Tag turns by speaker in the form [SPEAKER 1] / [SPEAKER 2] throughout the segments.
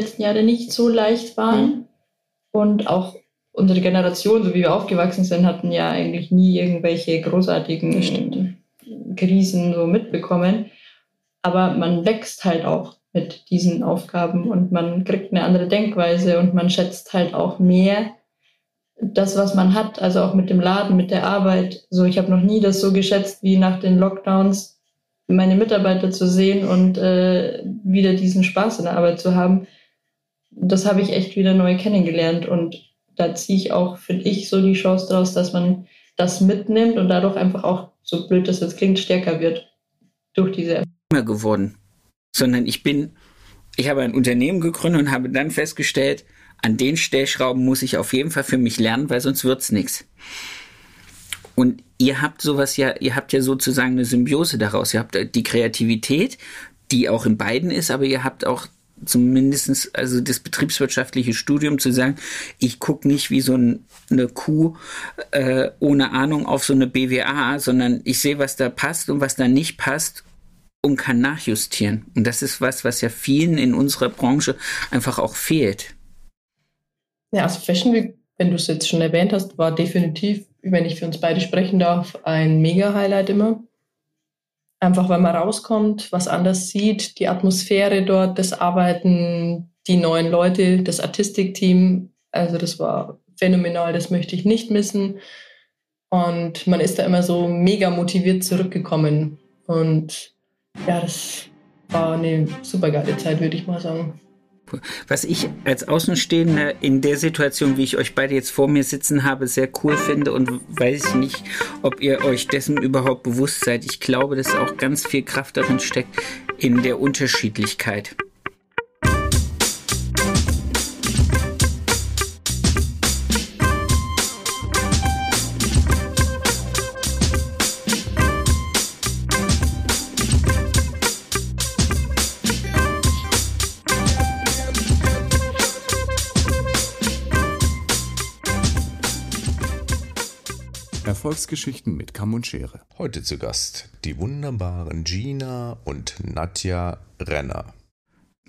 [SPEAKER 1] letzten Jahre nicht so leicht waren. Mhm. Und auch unsere Generation, so wie wir aufgewachsen sind, hatten ja eigentlich nie irgendwelche großartigen Krisen so mitbekommen. Aber man wächst halt auch mit diesen Aufgaben und man kriegt eine andere Denkweise und man schätzt halt auch mehr das, was man hat, also auch mit dem Laden, mit der Arbeit. So, ich habe noch nie das so geschätzt wie nach den Lockdowns, meine Mitarbeiter zu sehen und äh, wieder diesen Spaß in der Arbeit zu haben. Das habe ich echt wieder neu kennengelernt und da ziehe ich auch, finde ich, so die Chance daraus, dass man das mitnimmt und dadurch einfach auch, so blöd das jetzt klingt, stärker wird durch diese
[SPEAKER 2] geworden, sondern ich bin, ich habe ein Unternehmen gegründet und habe dann festgestellt, an den Stellschrauben muss ich auf jeden Fall für mich lernen, weil sonst wird's nichts. Und ihr habt sowas ja, ihr habt ja sozusagen eine Symbiose daraus. Ihr habt die Kreativität, die auch in beiden ist, aber ihr habt auch zumindestens also das betriebswirtschaftliche Studium zu sagen, ich gucke nicht wie so ein, eine Kuh äh, ohne Ahnung auf so eine BWA, sondern ich sehe, was da passt und was da nicht passt und kann nachjustieren. Und das ist was, was ja vielen in unserer Branche einfach auch fehlt.
[SPEAKER 3] Ja, also Fashion Week, wenn du es jetzt schon erwähnt hast, war definitiv, wenn ich für uns beide sprechen darf, ein Mega-Highlight immer. Einfach weil man rauskommt, was anders sieht, die Atmosphäre dort, das Arbeiten, die neuen Leute, das Artistikteam. Also das war phänomenal, das möchte ich nicht missen. Und man ist da immer so mega motiviert zurückgekommen. Und ja, das war eine super geile Zeit, würde ich mal sagen.
[SPEAKER 2] Was ich als Außenstehender in der Situation, wie ich euch beide jetzt vor mir sitzen habe, sehr cool finde und weiß ich nicht, ob ihr euch dessen überhaupt bewusst seid. Ich glaube, dass auch ganz viel Kraft darin steckt in der Unterschiedlichkeit.
[SPEAKER 4] Erfolgsgeschichten mit Kamm und Schere. Heute zu Gast die wunderbaren Gina und Nadja Renner.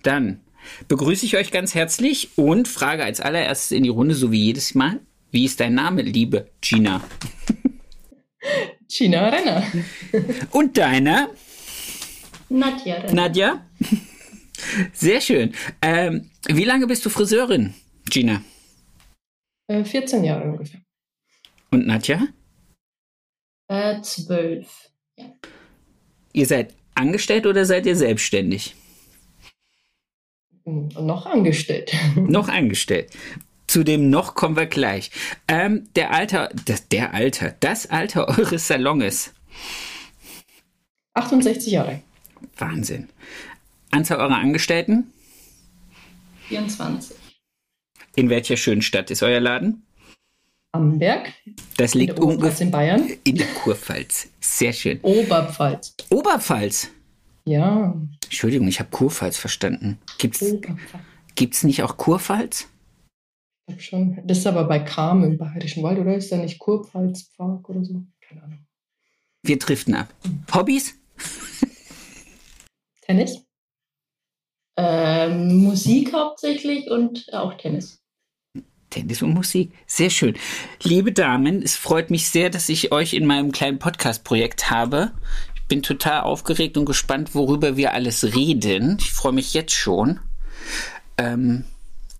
[SPEAKER 2] Dann begrüße ich euch ganz herzlich und frage als allererstes in die Runde, so wie jedes Mal, wie ist dein Name, liebe Gina?
[SPEAKER 3] Gina Renner.
[SPEAKER 2] Und deiner?
[SPEAKER 1] Nadja Renner.
[SPEAKER 2] Nadja? Sehr schön. Ähm, wie lange bist du Friseurin, Gina?
[SPEAKER 3] 14 äh, Jahre ungefähr.
[SPEAKER 2] Und Nadja?
[SPEAKER 1] Äh, zwölf. Ja.
[SPEAKER 2] Ihr seid angestellt oder seid ihr selbstständig?
[SPEAKER 3] Hm, noch angestellt.
[SPEAKER 2] noch angestellt. Zu dem noch kommen wir gleich. Ähm, der Alter, das, der Alter, das Alter eures Salons.
[SPEAKER 3] 68 Jahre.
[SPEAKER 2] Wahnsinn. Anzahl eurer Angestellten?
[SPEAKER 1] 24.
[SPEAKER 2] In welcher schönen Stadt ist euer Laden?
[SPEAKER 3] Amberg.
[SPEAKER 2] Das liegt ungefähr
[SPEAKER 3] in Bayern.
[SPEAKER 2] In der Kurpfalz. Sehr schön.
[SPEAKER 3] Oberpfalz.
[SPEAKER 2] Oberpfalz.
[SPEAKER 3] Ja.
[SPEAKER 2] Entschuldigung, ich habe Kurpfalz verstanden. Gibt's gibt's nicht auch Kurpfalz?
[SPEAKER 3] Ich glaube schon. Das ist aber bei Kam im Bayerischen Wald, oder ist da nicht Kurpfalzpark oder so? Keine Ahnung.
[SPEAKER 2] Wir driften ab. Mhm. Hobbys?
[SPEAKER 3] Tennis.
[SPEAKER 1] Ähm, Musik hauptsächlich und auch Tennis.
[SPEAKER 2] Tennis und Musik. Sehr schön. Liebe Damen, es freut mich sehr, dass ich euch in meinem kleinen Podcast-Projekt habe. Ich bin total aufgeregt und gespannt, worüber wir alles reden. Ich freue mich jetzt schon. Ähm,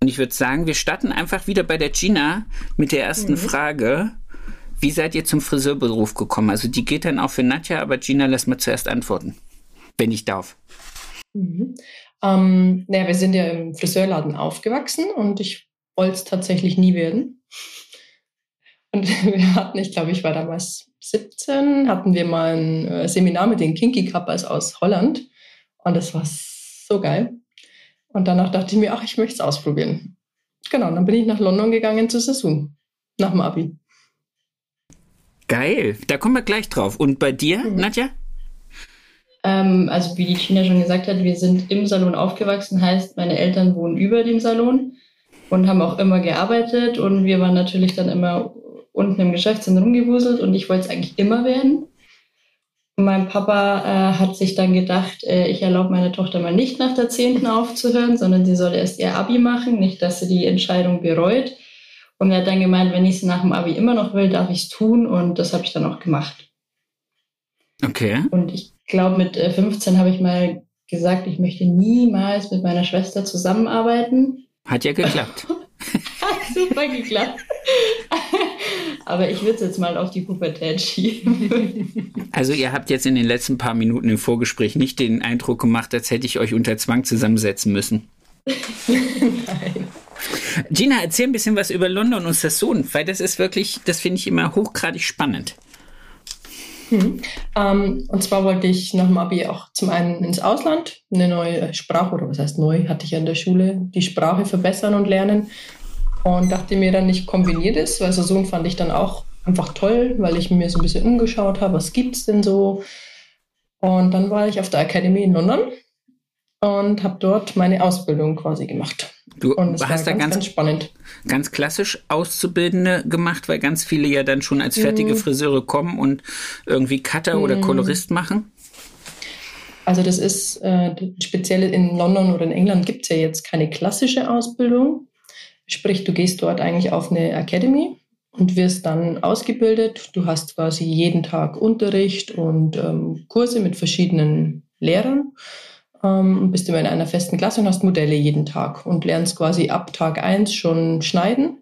[SPEAKER 2] und ich würde sagen, wir starten einfach wieder bei der Gina mit der ersten mhm. Frage. Wie seid ihr zum Friseurberuf gekommen? Also die geht dann auch für Nadja, aber Gina, lass mal zuerst antworten, wenn ich darf.
[SPEAKER 3] Mhm. Ähm, naja, wir sind ja im Friseurladen aufgewachsen und ich wollte es tatsächlich nie werden. Und wir hatten, ich glaube, ich war damals 17, hatten wir mal ein äh, Seminar mit den Kinky Cuppers aus Holland. Und das war so geil. Und danach dachte ich mir, ach, ich möchte es ausprobieren. Genau, und dann bin ich nach London gegangen zu Sasun, nach dem Abi.
[SPEAKER 2] Geil, da kommen wir gleich drauf. Und bei dir, mhm. Nadja?
[SPEAKER 1] Ähm, also wie die China schon gesagt hat, wir sind im Salon aufgewachsen, heißt, meine Eltern wohnen über dem Salon und haben auch immer gearbeitet und wir waren natürlich dann immer unten im Geschäftszentrum rumgewuselt und ich wollte es eigentlich immer werden. mein Papa äh, hat sich dann gedacht, äh, ich erlaube meiner Tochter mal nicht nach der 10. aufzuhören, sondern sie soll erst ihr Abi machen, nicht, dass sie die Entscheidung bereut. Und er hat dann gemeint, wenn ich es nach dem Abi immer noch will, darf ich es tun. Und das habe ich dann auch gemacht.
[SPEAKER 2] Okay.
[SPEAKER 1] Und ich glaube, mit 15 äh, habe ich mal gesagt, ich möchte niemals mit meiner Schwester zusammenarbeiten.
[SPEAKER 2] Hat ja geklappt.
[SPEAKER 1] Hat super geklappt. Aber ich würde es jetzt mal auf die Pubertät schieben.
[SPEAKER 2] Also ihr habt jetzt in den letzten paar Minuten im Vorgespräch nicht den Eindruck gemacht, als hätte ich euch unter Zwang zusammensetzen müssen. Nein. Gina, erzähl ein bisschen was über London und Sassoon, weil das ist wirklich, das finde ich immer hochgradig spannend.
[SPEAKER 3] Hm. Ähm, und zwar wollte ich nach dem Abi auch zum einen ins Ausland, eine neue Sprache, oder was heißt neu, hatte ich ja in der Schule, die Sprache verbessern und lernen. Und dachte mir dann, ich kombiniere das, weil Sassoon fand ich dann auch einfach toll, weil ich mir so ein bisschen umgeschaut habe, was gibt es denn so. Und dann war ich auf der Academy in London und habe dort meine Ausbildung quasi gemacht.
[SPEAKER 2] Du hast da ganz, ganz, spannend. Ganz klassisch Auszubildende gemacht, weil ganz viele ja dann schon als fertige mm. Friseure kommen und irgendwie Cutter mm. oder Kolorist machen.
[SPEAKER 3] Also das ist äh, speziell in London oder in England gibt es ja jetzt keine klassische Ausbildung. Sprich, du gehst dort eigentlich auf eine Academy und wirst dann ausgebildet. Du hast quasi jeden Tag Unterricht und ähm, Kurse mit verschiedenen Lehrern ähm, bist immer in einer festen Klasse und hast Modelle jeden Tag und lernst quasi ab Tag 1 schon schneiden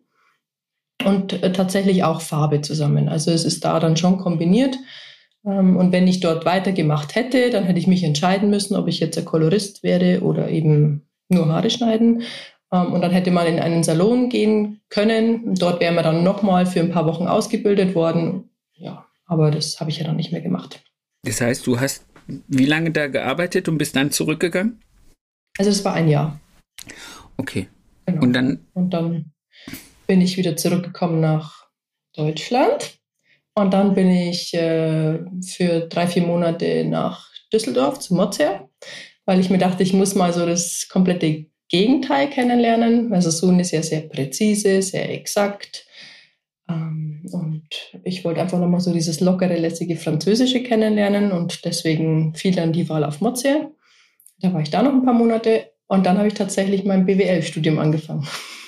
[SPEAKER 3] und äh, tatsächlich auch Farbe zusammen. Also es ist da dann schon kombiniert. Ähm, und wenn ich dort weitergemacht hätte, dann hätte ich mich entscheiden müssen, ob ich jetzt ein Kolorist wäre oder eben nur Haare schneiden. Ähm, und dann hätte man in einen Salon gehen können. Dort wäre man dann nochmal für ein paar Wochen ausgebildet worden. Ja, aber das habe ich ja dann nicht mehr gemacht.
[SPEAKER 2] Das heißt, du hast wie lange da gearbeitet und bist dann zurückgegangen?
[SPEAKER 3] Also es war ein Jahr.
[SPEAKER 2] Okay.
[SPEAKER 3] Genau. Und dann? Und dann bin ich wieder zurückgekommen nach Deutschland. Und dann bin ich äh, für drei, vier Monate nach Düsseldorf zu Mozart, weil ich mir dachte, ich muss mal so das komplette Gegenteil kennenlernen. Also Sun ist ja sehr präzise, sehr exakt. Ähm, und ich wollte einfach nochmal so dieses lockere, lässige Französische kennenlernen und deswegen fiel dann die Wahl auf Mozart. Da war ich da noch ein paar Monate und dann habe ich tatsächlich mein BWL-Studium angefangen.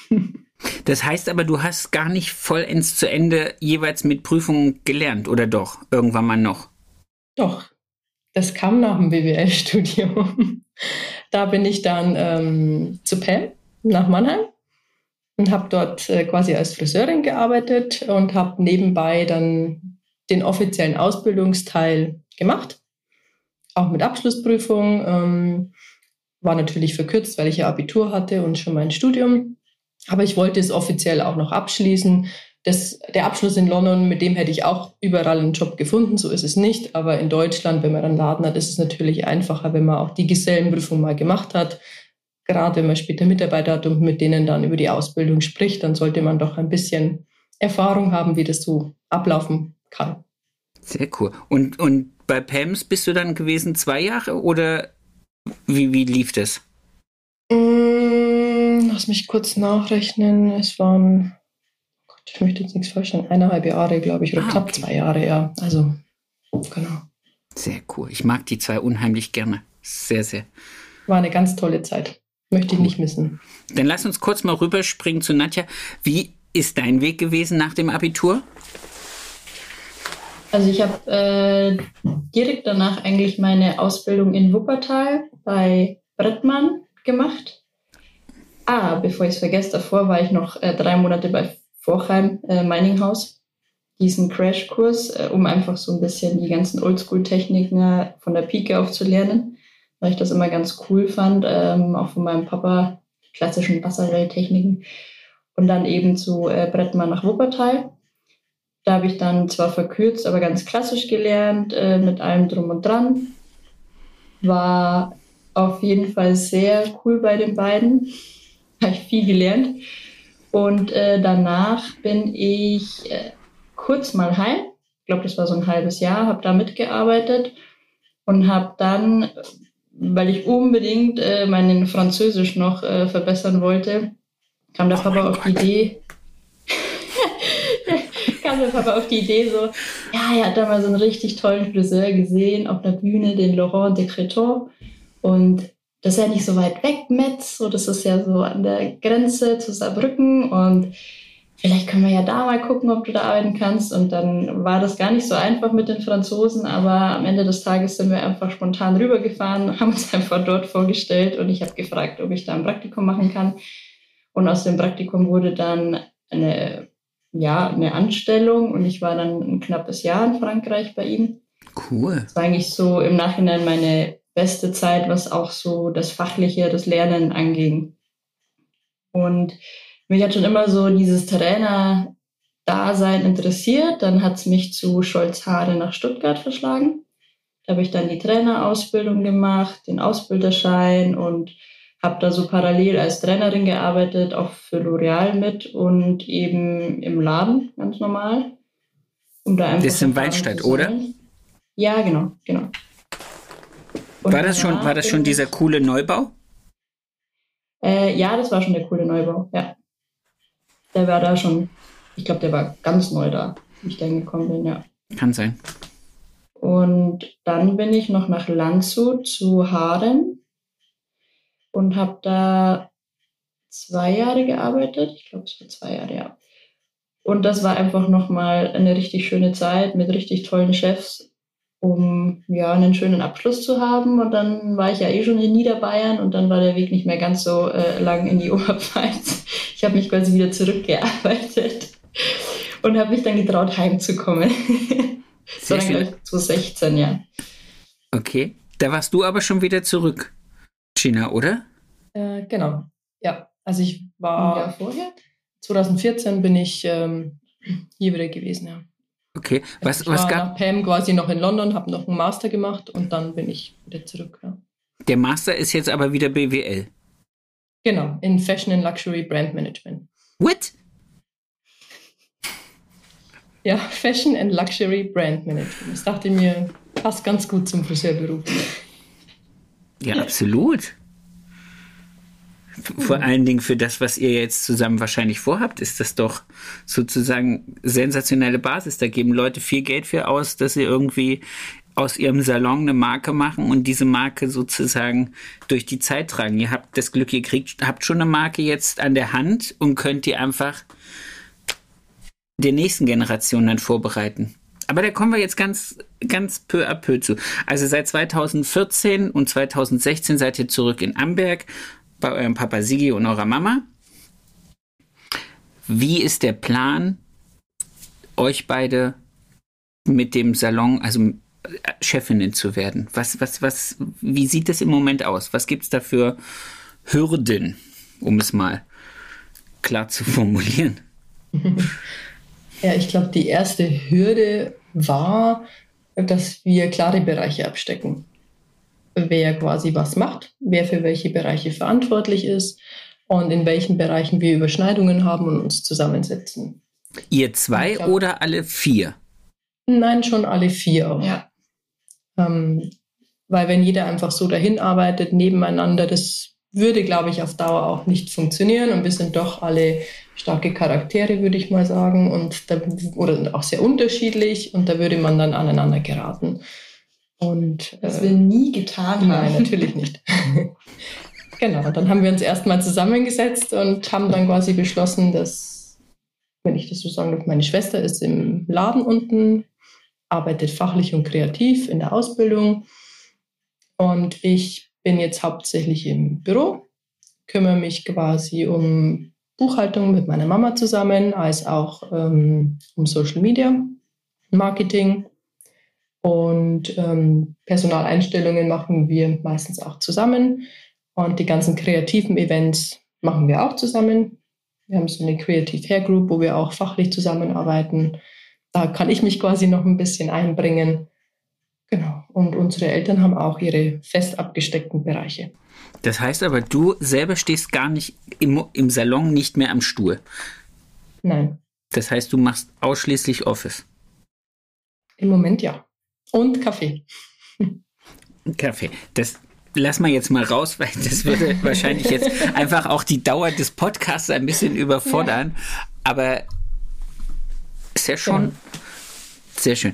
[SPEAKER 2] Das heißt aber, du hast gar nicht vollends zu Ende jeweils mit Prüfungen gelernt, oder doch? Irgendwann mal noch?
[SPEAKER 3] Doch. Das kam nach dem BWL-Studium. Da bin ich dann ähm, zu Pell nach Mannheim und habe dort äh, quasi als Friseurin gearbeitet und habe nebenbei dann den offiziellen Ausbildungsteil gemacht, auch mit Abschlussprüfung. Ähm, war natürlich verkürzt, weil ich ja Abitur hatte und schon mein Studium. Aber ich wollte es offiziell auch noch abschließen. Das, der Abschluss in London, mit dem hätte ich auch überall einen Job gefunden, so ist es nicht. Aber in Deutschland, wenn man einen Laden hat, ist es natürlich einfacher, wenn man auch die Gesellenprüfung mal gemacht hat gerade wenn man später Mitarbeiter hat und mit denen dann über die Ausbildung spricht, dann sollte man doch ein bisschen Erfahrung haben, wie das so ablaufen kann.
[SPEAKER 2] Sehr cool. Und, und bei PAMS bist du dann gewesen zwei Jahre oder wie, wie lief das?
[SPEAKER 3] Mm, lass mich kurz nachrechnen. Es waren, oh Gott, ich möchte jetzt nichts vorstellen, eineinhalb Jahre, glaube ich, oder ah, knapp okay. zwei Jahre, ja. Also, genau.
[SPEAKER 2] Sehr cool. Ich mag die zwei unheimlich gerne. Sehr, sehr.
[SPEAKER 3] War eine ganz tolle Zeit. Möchte ich nicht missen.
[SPEAKER 2] Dann lass uns kurz mal rüberspringen zu Nadja. Wie ist dein Weg gewesen nach dem Abitur?
[SPEAKER 1] Also ich habe äh, direkt danach eigentlich meine Ausbildung in Wuppertal bei Brettmann gemacht. Ah, bevor ich es vergesse, davor war ich noch äh, drei Monate bei Vorheim äh, Mining House, diesen Crashkurs, äh, um einfach so ein bisschen die ganzen Oldschool-Techniken von der Pike auf zu lernen weil ich das immer ganz cool fand, ähm, auch von meinem Papa, klassischen Wasserrelltechniken. Und dann eben zu äh, Brettmann nach Wuppertal. Da habe ich dann zwar verkürzt, aber ganz klassisch gelernt, äh, mit allem drum und dran. War auf jeden Fall sehr cool bei den beiden. habe ich viel gelernt. Und äh, danach bin ich äh, kurz mal heim. Ich glaube, das war so ein halbes Jahr, habe da mitgearbeitet und habe dann weil ich unbedingt äh, meinen Französisch noch äh, verbessern wollte, kam der oh Papa auf die Idee, kam der Papa auf die Idee so, Ja, er hat da mal so einen richtig tollen Friseur gesehen auf der Bühne, den Laurent de Creton. Und das ist ja nicht so weit weg, Metz, so das ist ja so an der Grenze zu Saarbrücken. Und vielleicht können wir ja da mal gucken, ob du da arbeiten kannst. Und dann war das gar nicht so einfach mit den Franzosen, aber am Ende des Tages sind wir einfach spontan rübergefahren, haben uns einfach dort vorgestellt und ich habe gefragt, ob ich da ein Praktikum machen kann. Und aus dem Praktikum wurde dann eine, ja, eine Anstellung und ich war dann ein knappes Jahr in Frankreich bei ihm.
[SPEAKER 2] Cool.
[SPEAKER 1] Das war eigentlich so im Nachhinein meine beste Zeit, was auch so das Fachliche, das Lernen anging. Und mich hat schon immer so dieses Trainer-Dasein interessiert. Dann hat es mich zu Scholz-Haare nach Stuttgart verschlagen. Da habe ich dann die Trainerausbildung gemacht, den Ausbilderschein und habe da so parallel als Trainerin gearbeitet, auch für L'Oreal mit und eben im Laden, ganz normal.
[SPEAKER 2] Um da einfach das ist in Waldstadt, oder?
[SPEAKER 1] Ja, genau, genau.
[SPEAKER 2] Und war das schon, war das schon dieser coole Neubau?
[SPEAKER 1] Äh, ja, das war schon der coole Neubau, ja. Der war da schon, ich glaube, der war ganz neu da, wie ich da hingekommen bin, ja.
[SPEAKER 2] Kann sein.
[SPEAKER 1] Und dann bin ich noch nach Landshut zu Haaren und habe da zwei Jahre gearbeitet. Ich glaube, es war zwei Jahre, ja. Und das war einfach nochmal eine richtig schöne Zeit mit richtig tollen Chefs um ja einen schönen Abschluss zu haben. Und dann war ich ja eh schon in Niederbayern und dann war der Weg nicht mehr ganz so äh, lang in die Oberpfalz. Ich habe mich quasi wieder zurückgearbeitet und habe mich dann getraut, heimzukommen. Sehr das war dann, 2016, ja.
[SPEAKER 2] Okay, da warst du aber schon wieder zurück, China, oder?
[SPEAKER 3] Äh, genau, ja. Also ich war ja vorher. 2014 bin ich ähm, hier wieder gewesen, ja.
[SPEAKER 2] Okay,
[SPEAKER 3] was, ich was war gab? Nach Pam quasi noch in London, habe noch einen Master gemacht und dann bin ich wieder zurück. Ja.
[SPEAKER 2] Der Master ist jetzt aber wieder BWL.
[SPEAKER 3] Genau, in Fashion and Luxury Brand Management.
[SPEAKER 2] What?
[SPEAKER 3] Ja, Fashion and Luxury Brand Management. Das dachte mir, passt ganz gut zum Friseurberuf.
[SPEAKER 2] Ja, absolut. Vor mhm. allen Dingen für das, was ihr jetzt zusammen wahrscheinlich vorhabt, ist das doch sozusagen sensationelle Basis. Da geben Leute viel Geld für aus, dass sie irgendwie aus ihrem Salon eine Marke machen und diese Marke sozusagen durch die Zeit tragen. Ihr habt das Glück, ihr kriegt, habt schon eine Marke jetzt an der Hand und könnt die einfach der nächsten Generation dann vorbereiten. Aber da kommen wir jetzt ganz, ganz peu à peu zu. Also seit 2014 und 2016 seid ihr zurück in Amberg, bei eurem Papa Sigi und eurer Mama. Wie ist der Plan, euch beide mit dem Salon, also äh, Chefinnen zu werden? Was, was, was, wie sieht das im Moment aus? Was gibt es da für Hürden, um es mal klar zu formulieren?
[SPEAKER 3] Ja, ich glaube, die erste Hürde war, dass wir klare Bereiche abstecken wer quasi was macht, wer für welche Bereiche verantwortlich ist und in welchen Bereichen wir Überschneidungen haben und uns zusammensetzen.
[SPEAKER 2] Ihr zwei glaub, oder alle vier?
[SPEAKER 3] Nein, schon alle vier auch. Ja. Ähm, weil wenn jeder einfach so dahin arbeitet, nebeneinander, das würde, glaube ich, auf Dauer auch nicht funktionieren. Und wir sind doch alle starke Charaktere, würde ich mal sagen, und da, oder auch sehr unterschiedlich. Und da würde man dann aneinander geraten. Und,
[SPEAKER 1] das äh, wir nie getan haben.
[SPEAKER 3] Nein, natürlich nicht. genau, dann haben wir uns erstmal zusammengesetzt und haben dann quasi beschlossen, dass, wenn ich das so sagen darf, meine Schwester ist im Laden unten, arbeitet fachlich und kreativ in der Ausbildung. Und ich bin jetzt hauptsächlich im Büro, kümmere mich quasi um Buchhaltung mit meiner Mama zusammen, als auch ähm, um Social Media, Marketing und ähm, Personaleinstellungen machen wir meistens auch zusammen. Und die ganzen kreativen Events machen wir auch zusammen. Wir haben so eine Creative Hair Group, wo wir auch fachlich zusammenarbeiten. Da kann ich mich quasi noch ein bisschen einbringen. Genau. Und unsere Eltern haben auch ihre fest abgesteckten Bereiche.
[SPEAKER 2] Das heißt aber, du selber stehst gar nicht im, im Salon nicht mehr am Stuhl.
[SPEAKER 3] Nein.
[SPEAKER 2] Das heißt, du machst ausschließlich Office.
[SPEAKER 3] Im Moment ja. Und Kaffee.
[SPEAKER 2] Kaffee. Das lass mal jetzt mal raus, weil das würde wahrscheinlich jetzt einfach auch die Dauer des Podcasts ein bisschen überfordern. Ja. Aber ist ja schon Sehr schön.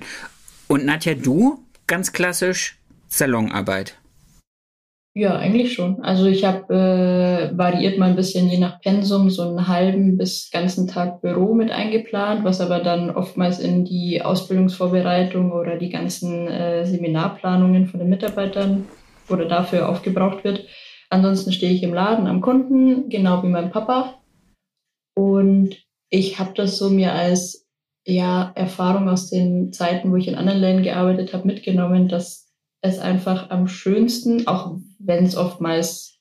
[SPEAKER 2] Und Nadja, du ganz klassisch Salonarbeit.
[SPEAKER 1] Ja, eigentlich schon. Also ich habe äh, variiert mal ein bisschen je nach Pensum so einen halben bis ganzen Tag Büro mit eingeplant, was aber dann oftmals in die Ausbildungsvorbereitung oder die ganzen äh, Seminarplanungen von den Mitarbeitern oder dafür aufgebraucht wird. Ansonsten stehe ich im Laden am Kunden, genau wie mein Papa. Und ich habe das so mir als ja, Erfahrung aus den Zeiten, wo ich in anderen Ländern gearbeitet habe, mitgenommen, dass es einfach am schönsten, auch wenn es oftmals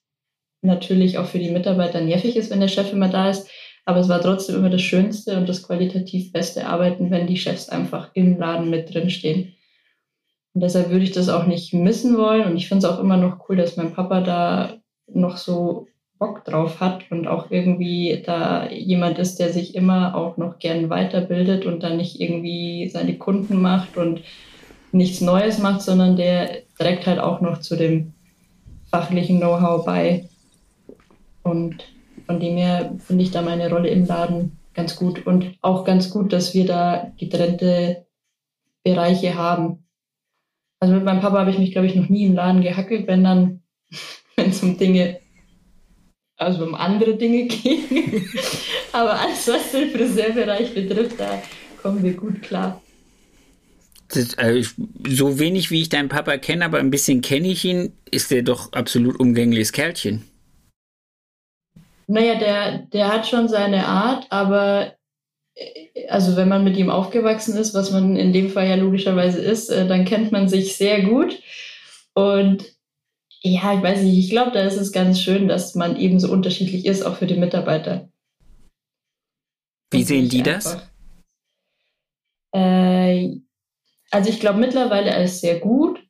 [SPEAKER 1] natürlich auch für die Mitarbeiter nervig ist, wenn der Chef immer da ist, aber es war trotzdem immer das Schönste und das qualitativ beste Arbeiten, wenn die Chefs einfach im Laden mit drin stehen. Und deshalb würde ich das auch nicht missen wollen. Und ich finde es auch immer noch cool, dass mein Papa da noch so Bock drauf hat und auch irgendwie da jemand ist, der sich immer auch noch gern weiterbildet und dann nicht irgendwie seine Kunden macht und nichts Neues macht, sondern der trägt halt auch noch zu dem fachlichen Know-how bei. Und von dem her finde ich da meine Rolle im Laden ganz gut und auch ganz gut, dass wir da getrennte Bereiche haben. Also mit meinem Papa habe ich mich, glaube ich, noch nie im Laden gehackelt, wenn dann, wenn es um Dinge also um andere Dinge gehen. Aber alles, was den Friseurbereich betrifft, da kommen wir gut klar.
[SPEAKER 2] Das, also so wenig wie ich deinen Papa kenne, aber ein bisschen kenne ich ihn, ist der doch absolut umgängliches Kerlchen.
[SPEAKER 1] Naja, der, der hat schon seine Art, aber äh, also wenn man mit ihm aufgewachsen ist, was man in dem Fall ja logischerweise ist, äh, dann kennt man sich sehr gut. Und ja, ich weiß nicht, ich glaube, da ist es ganz schön, dass man eben so unterschiedlich ist, auch für die Mitarbeiter.
[SPEAKER 2] Wie sehen die das?
[SPEAKER 1] Äh, also ich glaube mittlerweile alles sehr gut,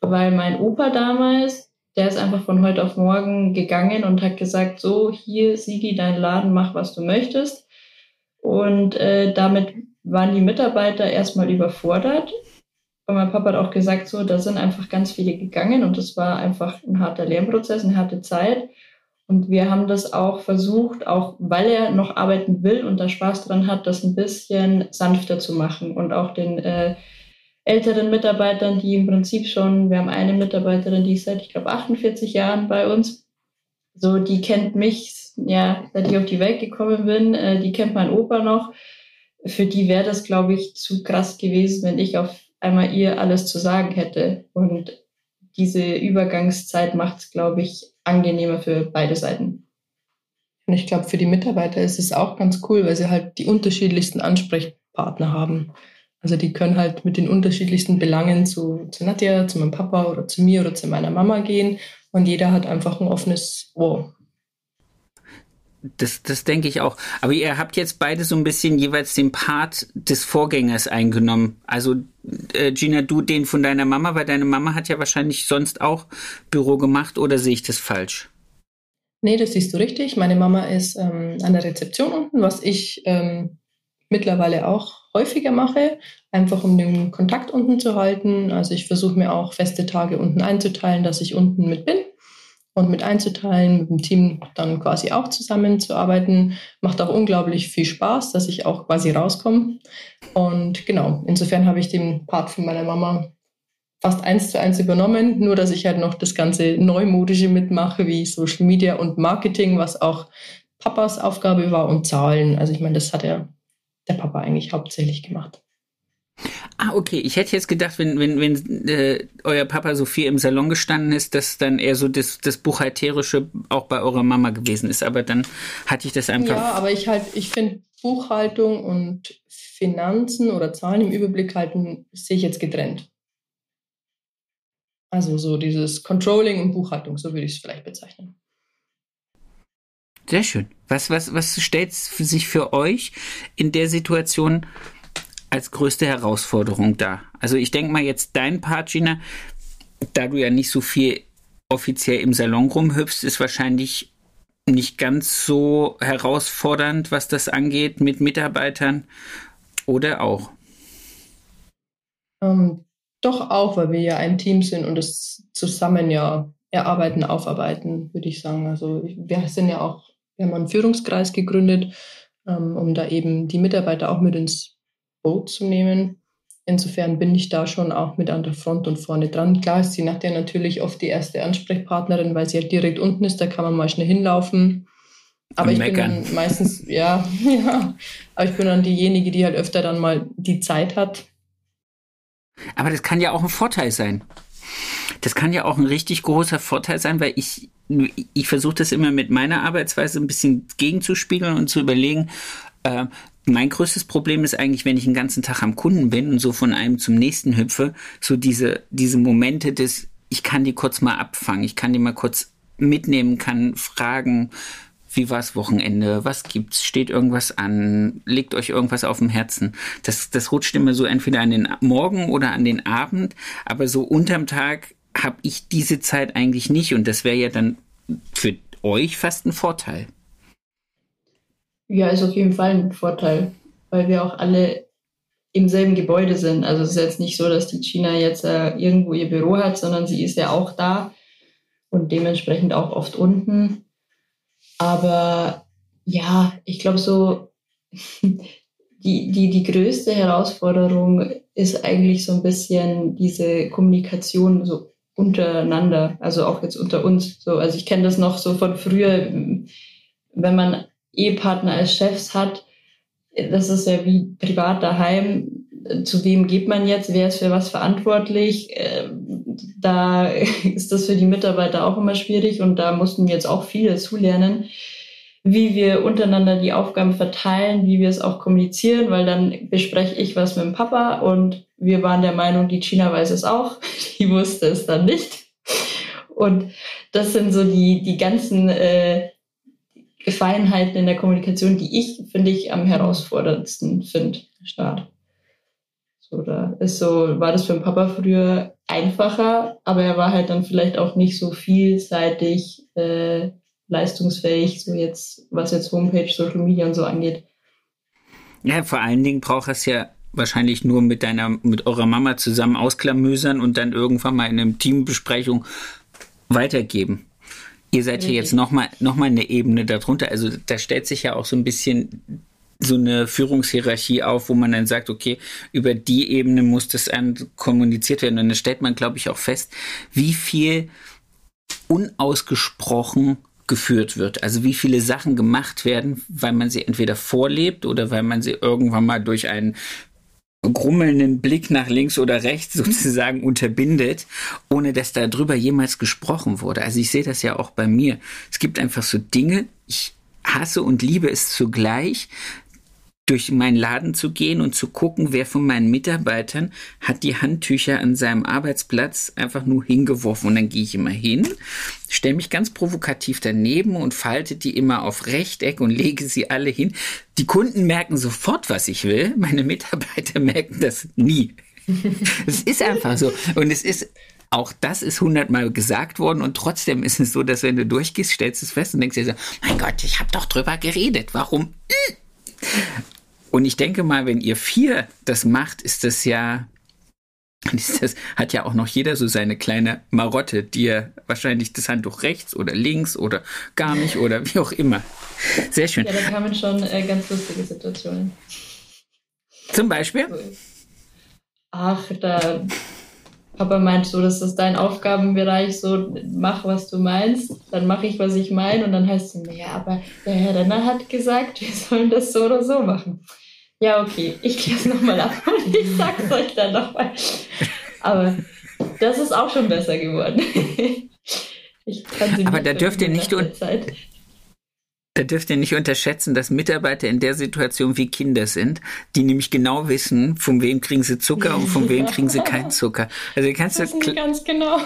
[SPEAKER 1] weil mein Opa damals, der ist einfach von heute auf morgen gegangen und hat gesagt, so hier, Sigi, dein Laden, mach, was du möchtest. Und äh, damit waren die Mitarbeiter erstmal überfordert und mein Papa hat auch gesagt, so, da sind einfach ganz viele gegangen und das war einfach ein harter Lernprozess, eine harte Zeit. Und wir haben das auch versucht, auch weil er noch arbeiten will und da Spaß dran hat, das ein bisschen sanfter zu machen und auch den äh, älteren Mitarbeitern, die im Prinzip schon, wir haben eine Mitarbeiterin, die ist seit, ich glaube, 48 Jahren bei uns. So, die kennt mich, ja, seit ich auf die Welt gekommen bin, äh, die kennt mein Opa noch. Für die wäre das, glaube ich, zu krass gewesen, wenn ich auf einmal ihr alles zu sagen hätte. Und diese Übergangszeit macht es, glaube ich, angenehmer für beide Seiten.
[SPEAKER 3] Und ich glaube, für die Mitarbeiter ist es auch ganz cool, weil sie halt die unterschiedlichsten Ansprechpartner haben. Also die können halt mit den unterschiedlichsten Belangen zu, zu Nadja, zu meinem Papa oder zu mir oder zu meiner Mama gehen. Und jeder hat einfach ein offenes Ohr
[SPEAKER 2] das, das denke ich auch. Aber ihr habt jetzt beide so ein bisschen jeweils den Part des Vorgängers eingenommen. Also äh, Gina, du den von deiner Mama, weil deine Mama hat ja wahrscheinlich sonst auch Büro gemacht oder sehe ich das falsch?
[SPEAKER 3] Nee, das siehst du richtig. Meine Mama ist ähm, an der Rezeption unten, was ich ähm, mittlerweile auch häufiger mache, einfach um den Kontakt unten zu halten. Also ich versuche mir auch feste Tage unten einzuteilen, dass ich unten mit bin und mit einzuteilen, mit dem Team dann quasi auch zusammenzuarbeiten. Macht auch unglaublich viel Spaß, dass ich auch quasi rauskomme. Und genau, insofern habe ich den Part von meiner Mama fast eins zu eins übernommen, nur dass ich halt noch das ganze Neumodische mitmache, wie Social Media und Marketing, was auch Papas Aufgabe war und Zahlen. Also ich meine, das hat ja der Papa eigentlich hauptsächlich gemacht.
[SPEAKER 2] Ah, okay. Ich hätte jetzt gedacht, wenn, wenn, wenn äh, euer Papa so viel im Salon gestanden ist, dass dann eher so das, das Buchhalterische auch bei eurer Mama gewesen ist. Aber dann hatte ich das einfach.
[SPEAKER 3] Ja, aber ich halt, ich finde Buchhaltung und Finanzen oder Zahlen im Überblick halten, sehe ich jetzt getrennt. Also so dieses Controlling und Buchhaltung, so würde ich es vielleicht bezeichnen.
[SPEAKER 2] Sehr schön. Was, was, was stellt sich für euch in der Situation als größte Herausforderung da? Also ich denke mal jetzt dein Part, Gina, da du ja nicht so viel offiziell im Salon rumhüpfst, ist wahrscheinlich nicht ganz so herausfordernd, was das angeht mit Mitarbeitern oder auch?
[SPEAKER 3] Ähm, doch auch, weil wir ja ein Team sind und es zusammen ja erarbeiten, aufarbeiten, würde ich sagen. Also wir sind ja auch, wir haben einen Führungskreis gegründet, ähm, um da eben die Mitarbeiter auch mit ins Boot zu nehmen. Insofern bin ich da schon auch mit an der Front und vorne dran. Klar ist sie nachher natürlich oft die erste Ansprechpartnerin, weil sie halt direkt unten ist, da kann man mal schnell hinlaufen. Aber ich meckern. bin dann meistens, ja, ja, aber ich bin dann diejenige, die halt öfter dann mal die Zeit hat.
[SPEAKER 2] Aber das kann ja auch ein Vorteil sein. Das kann ja auch ein richtig großer Vorteil sein, weil ich, ich versuche das immer mit meiner Arbeitsweise ein bisschen gegenzuspiegeln und zu überlegen, äh, mein größtes Problem ist eigentlich, wenn ich den ganzen Tag am Kunden bin und so von einem zum nächsten hüpfe, so diese, diese Momente des, ich kann die kurz mal abfangen, ich kann die mal kurz mitnehmen, kann fragen, wie war's Wochenende? Was gibt's? Steht irgendwas an? Legt euch irgendwas auf dem Herzen? Das, das rutscht immer so entweder an den Morgen oder an den Abend, aber so unterm Tag habe ich diese Zeit eigentlich nicht und das wäre ja dann für euch fast ein Vorteil.
[SPEAKER 1] Ja, ist auf jeden Fall ein Vorteil, weil wir auch alle im selben Gebäude sind. Also es ist jetzt nicht so, dass die China jetzt äh, irgendwo ihr Büro hat, sondern sie ist ja auch da und dementsprechend auch oft unten. Aber ja, ich glaube so, die, die, die größte Herausforderung ist eigentlich so ein bisschen diese Kommunikation so untereinander, also auch jetzt unter uns. So, also ich kenne das noch so von früher, wenn man Ehepartner als Chefs hat, das ist ja wie privat daheim. Zu wem geht man jetzt? Wer ist für was verantwortlich? Ähm, da ist das für die Mitarbeiter auch immer schwierig und da mussten wir jetzt auch viel dazu lernen, wie wir untereinander die Aufgaben verteilen, wie wir es auch kommunizieren, weil dann bespreche ich was mit dem Papa und wir waren der Meinung, die China weiß es auch, die wusste es dann nicht. Und das sind so die, die ganzen äh, Feinheiten in der Kommunikation, die ich, finde ich, am herausforderndsten finde, Start. So, da ist so, war das für den Papa früher einfacher, aber er war halt dann vielleicht auch nicht so vielseitig äh, leistungsfähig, so jetzt, was jetzt Homepage, Social Media und so angeht.
[SPEAKER 2] Ja, vor allen Dingen braucht es ja wahrscheinlich nur mit deiner, mit eurer Mama zusammen ausklamüsern und dann irgendwann mal in einer Teambesprechung weitergeben. Ihr seid hier jetzt nochmal noch mal eine Ebene darunter. Also da stellt sich ja auch so ein bisschen so eine Führungshierarchie auf, wo man dann sagt, okay, über die Ebene muss das kommuniziert werden. Und dann stellt man, glaube ich, auch fest, wie viel unausgesprochen geführt wird. Also wie viele Sachen gemacht werden, weil man sie entweder vorlebt oder weil man sie irgendwann mal durch einen grummelnden Blick nach links oder rechts sozusagen unterbindet, ohne dass darüber jemals gesprochen wurde. Also ich sehe das ja auch bei mir. Es gibt einfach so Dinge, ich hasse und liebe es zugleich, durch meinen Laden zu gehen und zu gucken, wer von meinen Mitarbeitern hat die Handtücher an seinem Arbeitsplatz einfach nur hingeworfen. Und dann gehe ich immer hin, stelle mich ganz provokativ daneben und falte die immer auf Rechteck und lege sie alle hin. Die Kunden merken sofort, was ich will. Meine Mitarbeiter merken das nie. Es ist einfach so. Und es ist auch das ist hundertmal gesagt worden und trotzdem ist es so, dass wenn du durchgehst, stellst du es fest und denkst dir so, mein Gott, ich habe doch drüber geredet. Warum? Und ich denke mal, wenn ihr vier das macht, ist das ja, ist das, hat ja auch noch jeder so seine kleine Marotte, die er wahrscheinlich das Handtuch rechts oder links oder gar nicht oder wie auch immer. Sehr schön.
[SPEAKER 1] Ja, da kamen schon äh, ganz lustige Situationen.
[SPEAKER 2] Zum Beispiel?
[SPEAKER 1] Ach, da Papa meint so, das ist dein Aufgabenbereich, so mach, was du meinst, dann mache ich, was ich meine und dann heißt es, ja, aber der Herr Renner hat gesagt, wir sollen das so oder so machen. Ja, okay, ich kläre es nochmal ab und ich sag's euch dann nochmal. Aber das ist auch schon besser geworden.
[SPEAKER 2] Aber da dürft ihr nicht und da dürft ihr nicht unterschätzen, dass Mitarbeiter in der Situation wie Kinder sind, die nämlich genau wissen, von wem kriegen sie Zucker und von wem kriegen sie keinen Zucker. Also kannst
[SPEAKER 1] das du ganz genau.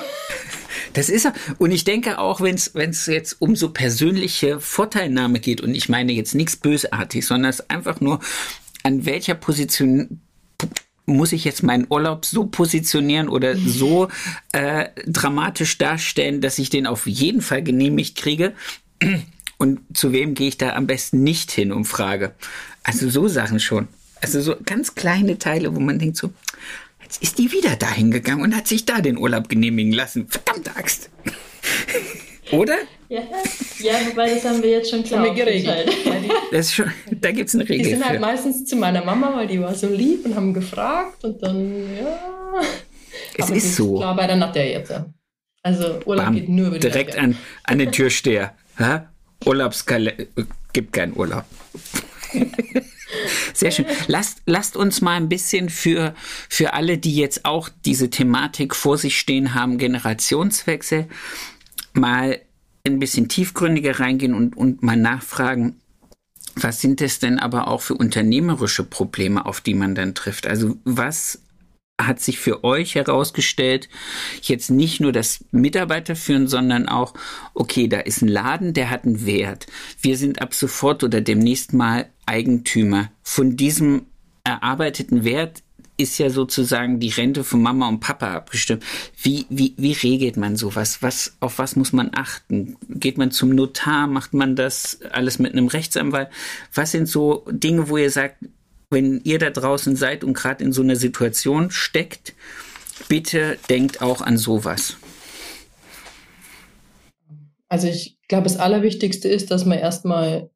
[SPEAKER 2] Das ist und ich denke auch, wenn es jetzt um so persönliche Vorteilnahme geht und ich meine jetzt nichts bösartig, sondern es einfach nur an welcher Position muss ich jetzt meinen Urlaub so positionieren oder so äh, dramatisch darstellen, dass ich den auf jeden Fall genehmigt kriege? Und zu wem gehe ich da am besten nicht hin und frage? Also so Sachen schon. Also so ganz kleine Teile, wo man denkt so, jetzt ist die wieder dahin gegangen und hat sich da den Urlaub genehmigen lassen. Verdammte Axt. Oder?
[SPEAKER 1] Ja, ja, wobei das haben wir jetzt schon klar geregelt.
[SPEAKER 2] Das schon, da gibt es eine Regel.
[SPEAKER 3] Die sind
[SPEAKER 2] für.
[SPEAKER 3] halt meistens zu meiner Mama, weil die war so lieb und haben gefragt und dann, ja.
[SPEAKER 2] Es
[SPEAKER 3] Aber
[SPEAKER 2] ist so.
[SPEAKER 3] Klar, bei der Nadja jetzt. Also Urlaub
[SPEAKER 2] Bam,
[SPEAKER 3] geht nur über die
[SPEAKER 2] direkt an, an den Türsteher. Urlaubskalender. Gibt keinen Urlaub. Sehr schön. Lasst, lasst uns mal ein bisschen für, für alle, die jetzt auch diese Thematik vor sich stehen haben, Generationswechsel, mal ein bisschen tiefgründiger reingehen und, und mal nachfragen, was sind es denn aber auch für unternehmerische Probleme, auf die man dann trifft? Also was hat sich für euch herausgestellt, jetzt nicht nur das Mitarbeiter führen, sondern auch, okay, da ist ein Laden, der hat einen Wert. Wir sind ab sofort oder demnächst mal Eigentümer. Von diesem erarbeiteten Wert ist ja sozusagen die Rente von Mama und Papa abgestimmt. Wie, wie, wie regelt man sowas? Was, auf was muss man achten? Geht man zum Notar? Macht man das alles mit einem Rechtsanwalt? Was sind so Dinge, wo ihr sagt, wenn ihr da draußen seid und gerade in so einer Situation steckt, bitte denkt auch an sowas.
[SPEAKER 3] Also ich glaube, das Allerwichtigste ist, dass man erstmal,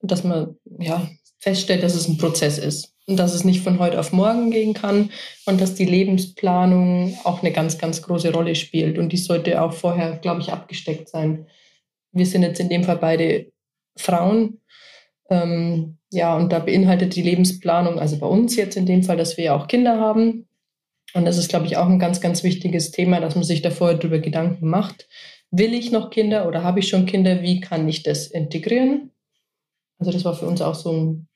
[SPEAKER 3] dass man ja, feststellt, dass es ein Prozess ist dass es nicht von heute auf morgen gehen kann und dass die Lebensplanung auch eine ganz, ganz große Rolle spielt und die sollte auch vorher, glaube ich, abgesteckt sein. Wir sind jetzt in dem Fall beide Frauen. Ähm, ja, und da beinhaltet die Lebensplanung, also bei uns jetzt in dem Fall, dass wir ja auch Kinder haben. Und das ist, glaube ich, auch ein ganz, ganz wichtiges Thema, dass man sich da vorher darüber Gedanken macht. Will ich noch Kinder oder habe ich schon Kinder? Wie kann ich das integrieren? Also das war für uns auch so ein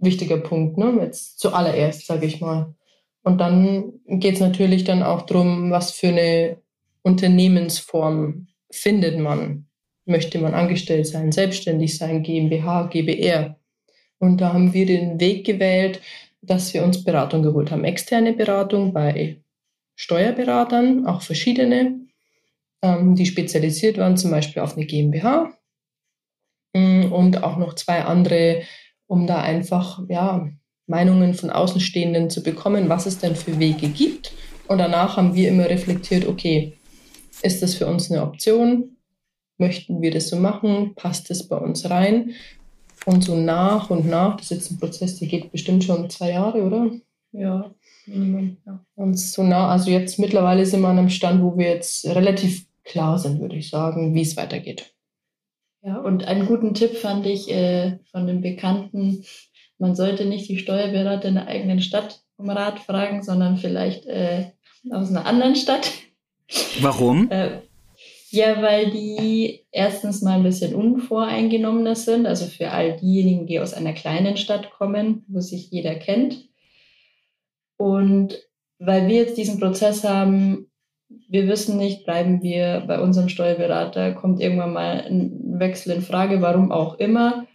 [SPEAKER 3] wichtiger Punkt, ne? Jetzt zuallererst, sage ich mal. Und dann geht es natürlich dann auch darum, was für eine Unternehmensform findet man. Möchte man angestellt sein, selbstständig sein, GmbH, GbR? Und da haben wir den Weg gewählt, dass wir uns Beratung geholt haben. Externe Beratung bei Steuerberatern, auch verschiedene, ähm, die spezialisiert waren, zum Beispiel auf eine GmbH. Mm, Und auch noch zwei andere, um da einfach ja, Meinungen von Außenstehenden zu bekommen, was es denn für Wege gibt. Und danach haben wir immer reflektiert, okay, ist das für uns eine Option? Möchten wir das so machen? Passt das bei uns rein? Und so nach und nach, das ist jetzt ein Prozess, der geht bestimmt schon zwei Jahre, oder?
[SPEAKER 1] Ja, Minimum, ja.
[SPEAKER 3] Und so nah, also jetzt mittlerweile sind wir an einem Stand, wo wir jetzt relativ klar sind, würde ich sagen, wie es weitergeht.
[SPEAKER 1] Ja, und einen guten Tipp fand ich äh, von den Bekannten, man sollte nicht die Steuerberater in der eigenen Stadt um Rat fragen, sondern vielleicht äh, aus einer anderen Stadt.
[SPEAKER 2] Warum?
[SPEAKER 1] Äh, ja, weil die erstens mal ein bisschen unvoreingenommener sind, also für all diejenigen, die aus einer kleinen Stadt kommen, wo sich jeder kennt. Und weil wir jetzt diesen Prozess haben, wir wissen nicht, bleiben wir bei unserem Steuerberater, kommt irgendwann mal ein Wechsel in Frage, warum auch immer.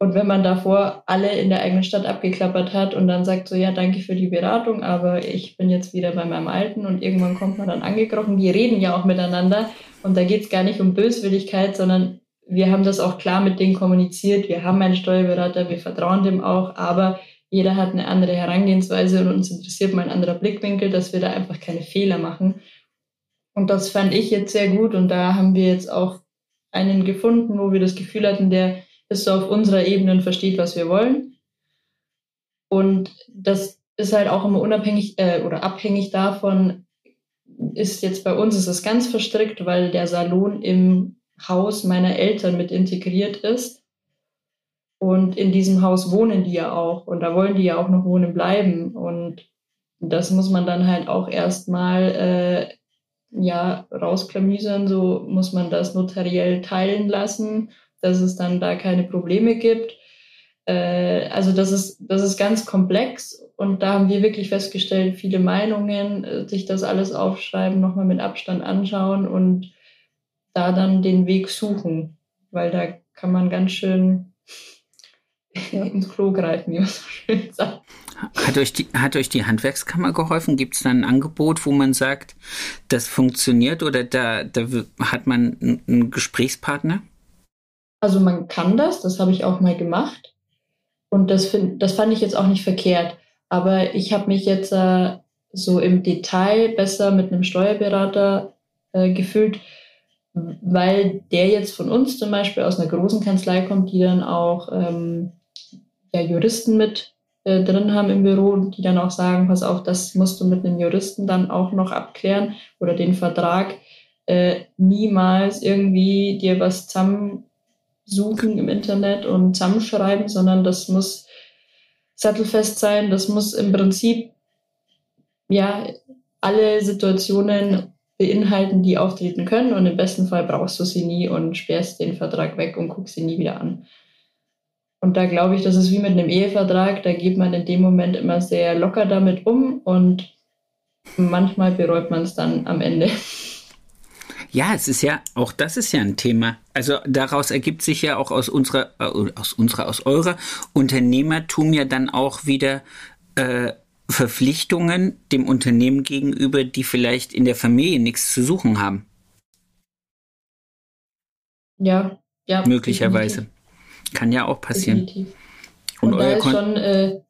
[SPEAKER 1] Und wenn man davor alle in der eigenen Stadt abgeklappert hat und dann sagt so, ja, danke für die Beratung, aber ich bin jetzt wieder bei meinem Alten und irgendwann kommt man dann angekrochen. Die reden ja auch miteinander und da geht es gar nicht um Böswilligkeit, sondern wir haben das auch klar mit denen kommuniziert. Wir haben einen Steuerberater, wir vertrauen dem auch, aber jeder hat eine andere Herangehensweise und uns interessiert mal ein anderer Blickwinkel, dass wir da einfach keine Fehler machen. Und das fand ich jetzt sehr gut und da haben wir jetzt auch einen gefunden, wo wir das Gefühl hatten, der ist so auf unserer Ebene und versteht, was wir wollen. Und das ist halt auch immer unabhängig äh, oder abhängig davon, ist jetzt bei uns ist es ganz verstrickt, weil der Salon im Haus meiner Eltern mit integriert ist. Und in diesem Haus wohnen die ja auch und da wollen die ja auch noch wohnen bleiben. Und das muss man dann halt auch erstmal äh, ja, rausklamüsern, so muss man das notariell teilen lassen, dass es dann da keine Probleme gibt. Äh, also das ist, das ist ganz komplex und da haben wir wirklich festgestellt, viele Meinungen, äh, sich das alles aufschreiben, nochmal mit Abstand anschauen und da dann den Weg suchen, weil da kann man ganz schön ins Klo greifen, wie man so schön sagt.
[SPEAKER 2] Hat euch die, hat euch die Handwerkskammer geholfen? Gibt es da ein Angebot, wo man sagt, das funktioniert oder da, da hat man einen Gesprächspartner?
[SPEAKER 1] Also man kann das, das habe ich auch mal gemacht. Und das, find, das fand ich jetzt auch nicht verkehrt. Aber ich habe mich jetzt äh, so im Detail besser mit einem Steuerberater äh, gefühlt, weil der jetzt von uns zum Beispiel aus einer großen Kanzlei kommt, die dann auch ähm, ja, Juristen mit äh, drin haben im Büro, die dann auch sagen, pass auf, das musst du mit einem Juristen dann auch noch abklären oder den Vertrag äh, niemals irgendwie dir was zusammensuchen im Internet und zusammenschreiben, sondern das muss sattelfest sein, das muss im Prinzip ja alle Situationen beinhalten, die auftreten können. Und im besten Fall brauchst du sie nie und sperrst den Vertrag weg und guckst sie nie wieder an. Und da glaube ich, das ist wie mit einem Ehevertrag, da geht man in dem Moment immer sehr locker damit um und manchmal bereut man es dann am Ende.
[SPEAKER 2] Ja, es ist ja, auch das ist ja ein Thema. Also daraus ergibt sich ja auch aus unserer, äh, aus unserer, aus eurer Unternehmertum ja dann auch wieder äh, Verpflichtungen dem Unternehmen gegenüber, die vielleicht in der Familie nichts zu suchen haben.
[SPEAKER 1] Ja, ja.
[SPEAKER 2] Möglicherweise. Kann ja auch passieren. Definitiv.
[SPEAKER 1] Und, Und da ist schon äh,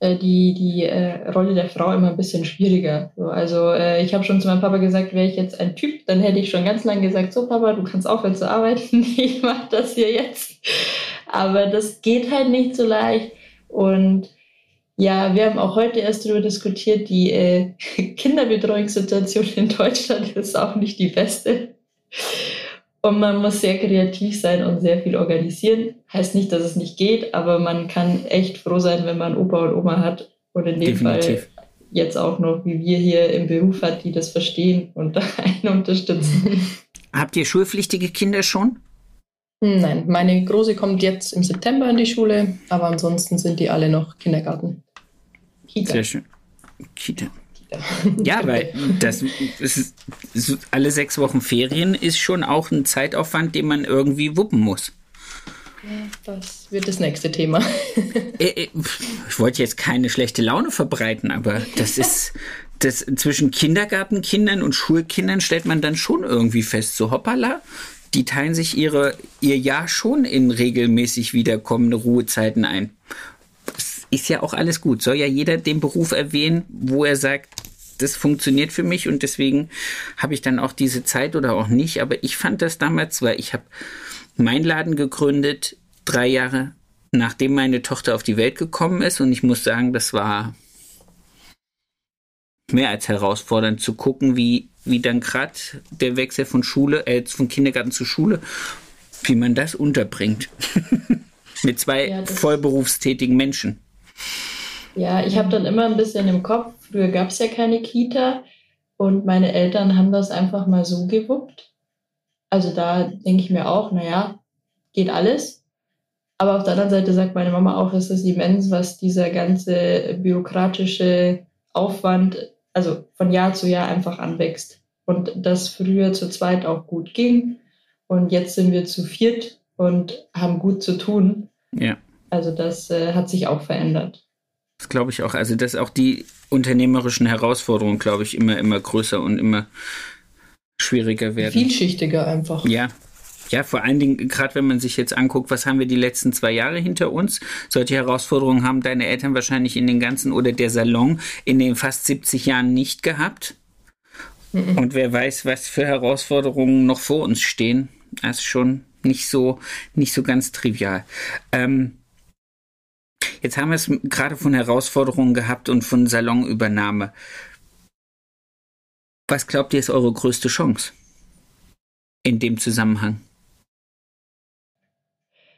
[SPEAKER 1] äh, die, die äh, Rolle der Frau immer ein bisschen schwieriger. So, also äh, ich habe schon zu meinem Papa gesagt, wäre ich jetzt ein Typ, dann hätte ich schon ganz lange gesagt, so Papa, du kannst aufhören zu arbeiten, ich mache das hier jetzt. Aber das geht halt nicht so leicht. Und ja, wir haben auch heute erst darüber diskutiert, die äh, Kinderbetreuungssituation in Deutschland ist auch nicht die beste. Und man muss sehr kreativ sein und sehr viel organisieren. Heißt nicht, dass es nicht geht, aber man kann echt froh sein, wenn man Opa und Oma hat. Und in dem Definitiv. Fall jetzt auch noch, wie wir hier im Beruf hat, die das verstehen und einen unterstützen.
[SPEAKER 2] Habt ihr schulpflichtige Kinder schon?
[SPEAKER 3] Nein, meine Große kommt jetzt im September in die Schule, aber ansonsten sind die alle noch Kindergarten.
[SPEAKER 2] Kita. Sehr schön. Kita. Ja, weil das ist, ist, alle sechs Wochen Ferien ist schon auch ein Zeitaufwand, den man irgendwie wuppen muss.
[SPEAKER 3] Das wird das nächste Thema.
[SPEAKER 2] Äh, äh, ich wollte jetzt keine schlechte Laune verbreiten, aber das ist das zwischen Kindergartenkindern und Schulkindern stellt man dann schon irgendwie fest, so hoppala, die teilen sich ihre, ihr Jahr schon in regelmäßig wiederkommende Ruhezeiten ein ist ja auch alles gut. Soll ja jeder den Beruf erwähnen, wo er sagt, das funktioniert für mich und deswegen habe ich dann auch diese Zeit oder auch nicht. Aber ich fand das damals, weil ich habe meinen Laden gegründet, drei Jahre nachdem meine Tochter auf die Welt gekommen ist und ich muss sagen, das war mehr als herausfordernd zu gucken, wie, wie dann gerade der Wechsel von Schule, äh, von Kindergarten zu Schule, wie man das unterbringt. Mit zwei ja, vollberufstätigen Menschen.
[SPEAKER 1] Ja, ich habe dann immer ein bisschen im Kopf, früher gab es ja keine Kita und meine Eltern haben das einfach mal so gewuppt. Also da denke ich mir auch, naja, geht alles. Aber auf der anderen Seite sagt meine Mama auch, es ist immens, was dieser ganze bürokratische Aufwand, also von Jahr zu Jahr einfach anwächst. Und das früher zu zweit auch gut ging. Und jetzt sind wir zu viert und haben gut zu tun.
[SPEAKER 2] Ja.
[SPEAKER 1] Also das äh, hat sich auch verändert.
[SPEAKER 2] Das glaube ich auch. Also dass auch die unternehmerischen Herausforderungen, glaube ich, immer, immer größer und immer schwieriger werden.
[SPEAKER 3] Vielschichtiger einfach.
[SPEAKER 2] Ja. Ja, vor allen Dingen, gerade wenn man sich jetzt anguckt, was haben wir die letzten zwei Jahre hinter uns? Solche Herausforderungen haben deine Eltern wahrscheinlich in den ganzen oder der Salon in den fast 70 Jahren nicht gehabt. Mhm. Und wer weiß, was für Herausforderungen noch vor uns stehen. Das ist schon nicht so, nicht so ganz trivial. Ähm, jetzt haben wir es gerade von Herausforderungen gehabt und von Salonübernahme. Was glaubt ihr ist eure größte Chance in dem Zusammenhang?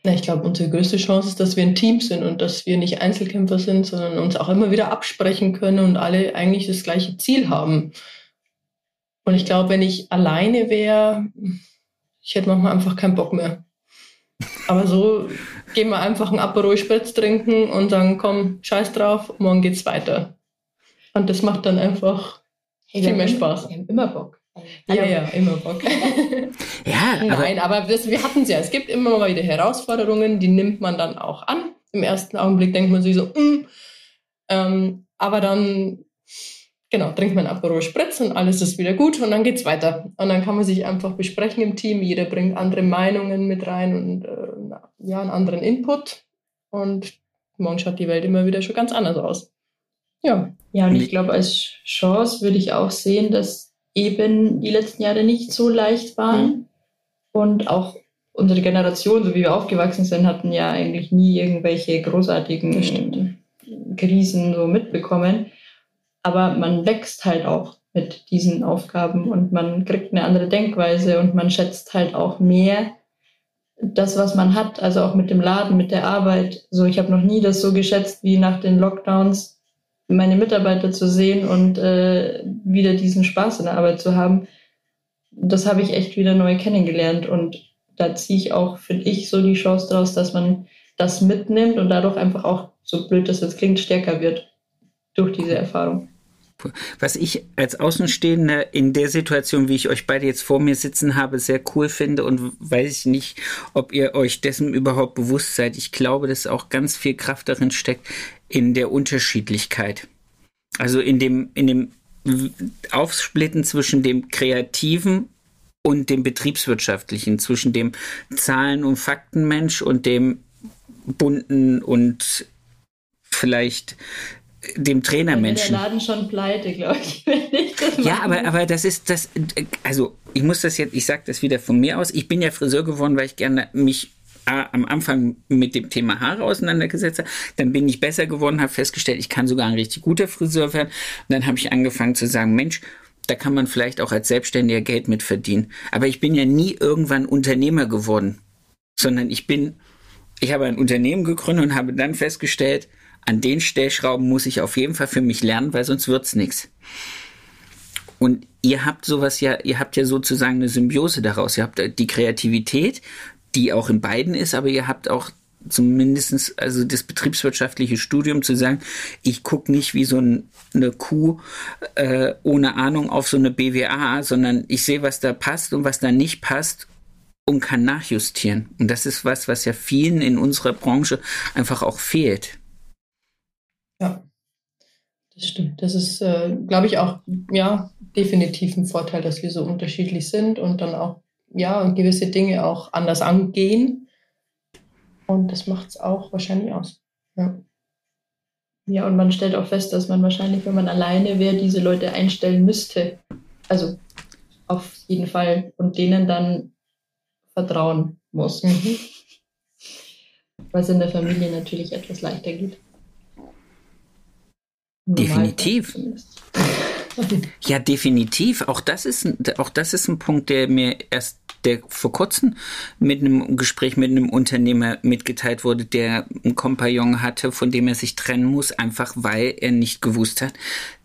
[SPEAKER 3] Ja, ich glaube, unsere größte Chance ist, dass wir ein Team sind und dass wir nicht Einzelkämpfer sind, sondern uns auch immer wieder absprechen können und alle eigentlich das gleiche Ziel haben. Und ich glaube, wenn ich alleine wäre, ich hätte manchmal einfach keinen Bock mehr. Aber so gehen wir einfach einen Aperol Spritz trinken und sagen, komm, scheiß drauf, morgen geht's weiter. Und das macht dann einfach hey, viel mehr Spaß.
[SPEAKER 1] Wir haben immer Bock.
[SPEAKER 3] Ja, ja, ja immer Bock. ja, Nein, aber, aber das, wir hatten es ja. Es gibt immer mal wieder Herausforderungen, die nimmt man dann auch an. Im ersten Augenblick denkt man sich so, mm. ähm, aber dann genau, trinkt man Aperol Spritz und alles ist wieder gut und dann geht's weiter. Und dann kann man sich einfach besprechen im Team. Jeder bringt andere Meinungen mit rein und äh, ja, einen anderen Input. Und morgen schaut die Welt immer wieder schon ganz anders aus.
[SPEAKER 1] Ja. Ja, und ich glaube, als Chance würde ich auch sehen, dass eben die letzten Jahre nicht so leicht waren. Mhm. Und auch unsere Generation, so wie wir aufgewachsen sind, hatten ja eigentlich nie irgendwelche großartigen Krisen so mitbekommen. Aber man wächst halt auch mit diesen Aufgaben und man kriegt eine andere Denkweise und man schätzt halt auch mehr das, was man hat, also auch mit dem Laden, mit der Arbeit. So, ich habe noch nie das so geschätzt wie nach den Lockdowns, meine Mitarbeiter zu sehen und äh, wieder diesen Spaß in der Arbeit zu haben. Das habe ich echt wieder neu kennengelernt und da ziehe ich auch, finde ich, so die Chance daraus, dass man das mitnimmt und dadurch einfach auch, so blöd das jetzt klingt, stärker wird durch diese Erfahrung.
[SPEAKER 2] Was ich als Außenstehender in der Situation, wie ich euch beide jetzt vor mir sitzen habe, sehr cool finde und weiß ich nicht, ob ihr euch dessen überhaupt bewusst seid. Ich glaube, dass auch ganz viel Kraft darin steckt in der Unterschiedlichkeit. Also in dem, in dem Aufsplitten zwischen dem kreativen und dem betriebswirtschaftlichen, zwischen dem Zahlen- und Faktenmensch und dem bunten und vielleicht dem Trainermenschen.
[SPEAKER 1] Der Laden schon pleite, glaube ich.
[SPEAKER 2] ich ja, aber, aber das ist das, also ich muss das jetzt, ich sage das wieder von mir aus. Ich bin ja Friseur geworden, weil ich gerne mich am Anfang mit dem Thema Haare auseinandergesetzt habe. Dann bin ich besser geworden, habe festgestellt, ich kann sogar ein richtig guter Friseur werden. Und dann habe ich angefangen zu sagen, Mensch, da kann man vielleicht auch als Selbstständiger Geld mit verdienen. Aber ich bin ja nie irgendwann Unternehmer geworden, sondern ich bin, ich habe ein Unternehmen gegründet und habe dann festgestellt, an den Stellschrauben muss ich auf jeden Fall für mich lernen, weil sonst wird's nichts. Und ihr habt sowas ja, ihr habt ja sozusagen eine Symbiose daraus. Ihr habt die Kreativität, die auch in beiden ist, aber ihr habt auch zumindestens also das betriebswirtschaftliche Studium zu sagen, ich gucke nicht wie so ein, eine Kuh äh, ohne Ahnung auf so eine BWA, sondern ich sehe, was da passt und was da nicht passt und kann nachjustieren. Und das ist was, was ja vielen in unserer Branche einfach auch fehlt.
[SPEAKER 3] Ja, das stimmt. Das ist, äh, glaube ich, auch ja definitiv ein Vorteil, dass wir so unterschiedlich sind und dann auch ja gewisse Dinge auch anders angehen. Und das macht es auch wahrscheinlich aus. Ja.
[SPEAKER 1] Ja, und man stellt auch fest, dass man wahrscheinlich, wenn man alleine wäre, diese Leute einstellen müsste. Also auf jeden Fall. Und denen dann vertrauen muss. Mhm. Was in der Familie natürlich etwas leichter geht.
[SPEAKER 2] Definitiv. Ja, definitiv. Auch das ist, auch das ist ein Punkt, der mir erst der vor kurzem mit einem Gespräch mit einem Unternehmer mitgeteilt wurde, der einen Kompagnon hatte, von dem er sich trennen muss, einfach weil er nicht gewusst hat,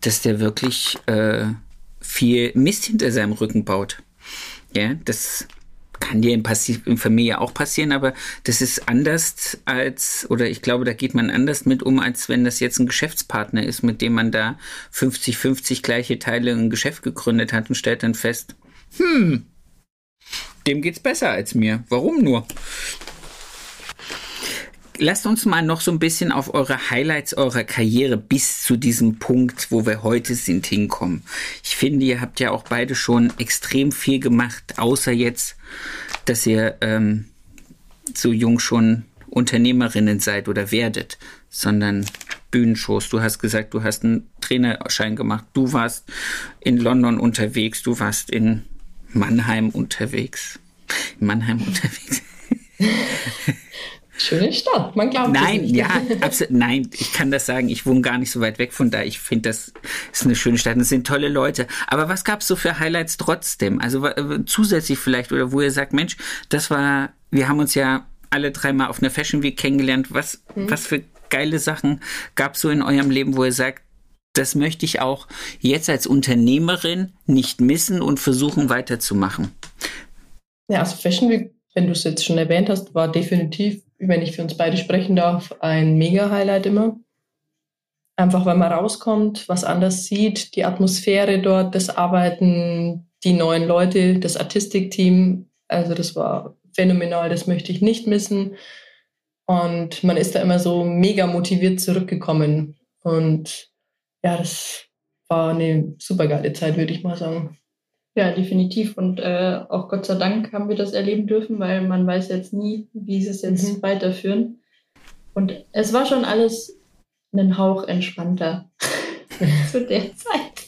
[SPEAKER 2] dass der wirklich äh, viel Mist hinter seinem Rücken baut. Ja, das kann dir in, in Familie auch passieren, aber das ist anders als, oder ich glaube, da geht man anders mit um, als wenn das jetzt ein Geschäftspartner ist, mit dem man da 50-50 gleiche Teile ein Geschäft gegründet hat und stellt dann fest, hm, dem geht's besser als mir. Warum nur? Lasst uns mal noch so ein bisschen auf eure Highlights eurer Karriere bis zu diesem Punkt, wo wir heute sind, hinkommen. Ich finde, ihr habt ja auch beide schon extrem viel gemacht, außer jetzt, dass ihr ähm, so jung schon Unternehmerinnen seid oder werdet, sondern Bühnenshows. Du hast gesagt, du hast einen Trainerschein gemacht. Du warst in London unterwegs. Du warst in Mannheim unterwegs. In Mannheim unterwegs.
[SPEAKER 3] Schöne Stadt, man glaubt
[SPEAKER 2] Nein, ja, absolut, nein, ich kann das sagen, ich wohne gar nicht so weit weg von da. Ich finde, das ist eine schöne Stadt es sind tolle Leute. Aber was gab es so für Highlights trotzdem? Also äh, zusätzlich vielleicht oder wo ihr sagt, Mensch, das war, wir haben uns ja alle dreimal auf einer Fashion Week kennengelernt. Was, mhm. was für geile Sachen gab es so in eurem Leben, wo ihr sagt, das möchte ich auch jetzt als Unternehmerin nicht missen und versuchen weiterzumachen?
[SPEAKER 3] Ja, also Fashion Week, wenn du es jetzt schon erwähnt hast, war definitiv wenn ich für uns beide sprechen darf, ein Mega-Highlight immer. Einfach weil man rauskommt, was anders sieht, die Atmosphäre dort, das Arbeiten, die neuen Leute, das Artistikteam. Also das war phänomenal, das möchte ich nicht missen. Und man ist da immer so mega motiviert zurückgekommen. Und ja, das war eine super geile Zeit, würde ich mal sagen.
[SPEAKER 1] Ja, definitiv. Und äh, auch Gott sei Dank haben wir das erleben dürfen, weil man weiß jetzt nie, wie sie es jetzt mhm. weiterführen. Und es war schon alles einen Hauch entspannter zu der Zeit.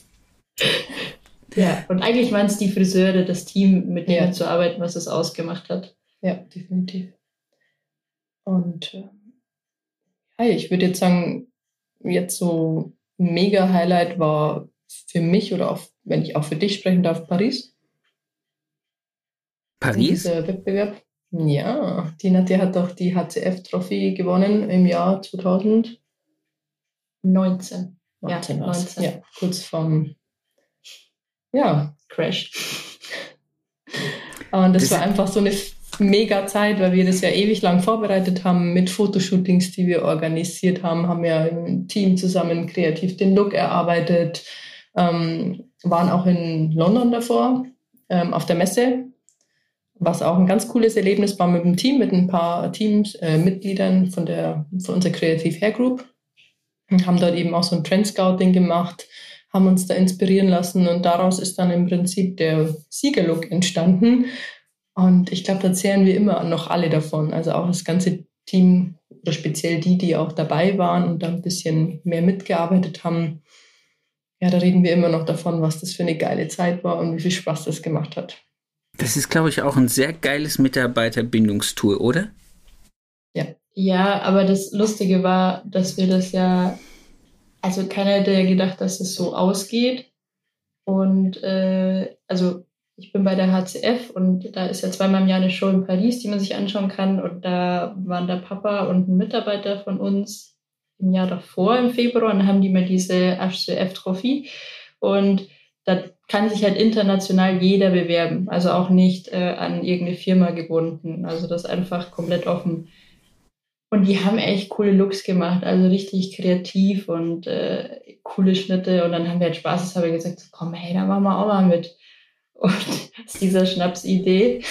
[SPEAKER 1] Ja, und eigentlich waren es die Friseure, das Team, mit denen ja. zu arbeiten, was es ausgemacht hat.
[SPEAKER 3] Ja, definitiv. Und äh, ja, ich würde jetzt sagen, jetzt so mega Highlight war für mich oder auch, wenn ich auch für dich sprechen darf, Paris.
[SPEAKER 2] Paris?
[SPEAKER 3] Dieser Wettbewerb. Ja, die Nadja hat doch die HCF-Trophy gewonnen im Jahr 2019. 19 ja, 19. ja, kurz vom ja, Crash. Und das, das war einfach so eine mega Zeit, weil wir das ja ewig lang vorbereitet haben mit Fotoshootings, die wir organisiert haben, haben ja im Team zusammen kreativ den Look erarbeitet, ähm, waren auch in London davor ähm, auf der Messe, was auch ein ganz cooles Erlebnis war mit dem Team, mit ein paar Teams, äh, von von unserer Creative Hair Group und haben dort eben auch so ein Trend Scouting gemacht, haben uns da inspirieren lassen und daraus ist dann im Prinzip der Siegerlook entstanden. Und ich glaube, da zählen wir immer noch alle davon. Also auch das ganze Team oder speziell die, die auch dabei waren und da ein bisschen mehr mitgearbeitet haben. Ja, da reden wir immer noch davon, was das für eine geile Zeit war und wie viel Spaß das gemacht hat.
[SPEAKER 2] Das ist, glaube ich, auch ein sehr geiles Mitarbeiterbindungstool, oder?
[SPEAKER 1] Ja. Ja, aber das Lustige war, dass wir das ja, also keiner hätte ja gedacht, dass es so ausgeht. Und äh, also ich bin bei der HCF und da ist ja zweimal im Jahr eine Show in Paris, die man sich anschauen kann. Und da waren der Papa und ein Mitarbeiter von uns im Jahr davor, im Februar, und dann haben die mal diese HCF-Trophy. Und da kann sich halt international jeder bewerben, also auch nicht äh, an irgendeine Firma gebunden. Also das ist einfach komplett offen. Und die haben echt coole Looks gemacht, also richtig kreativ und äh, coole Schnitte. Und dann haben wir halt Spaß, habe ich gesagt, komm, hey, da machen wir auch mal mit. Und aus dieser Schnapsidee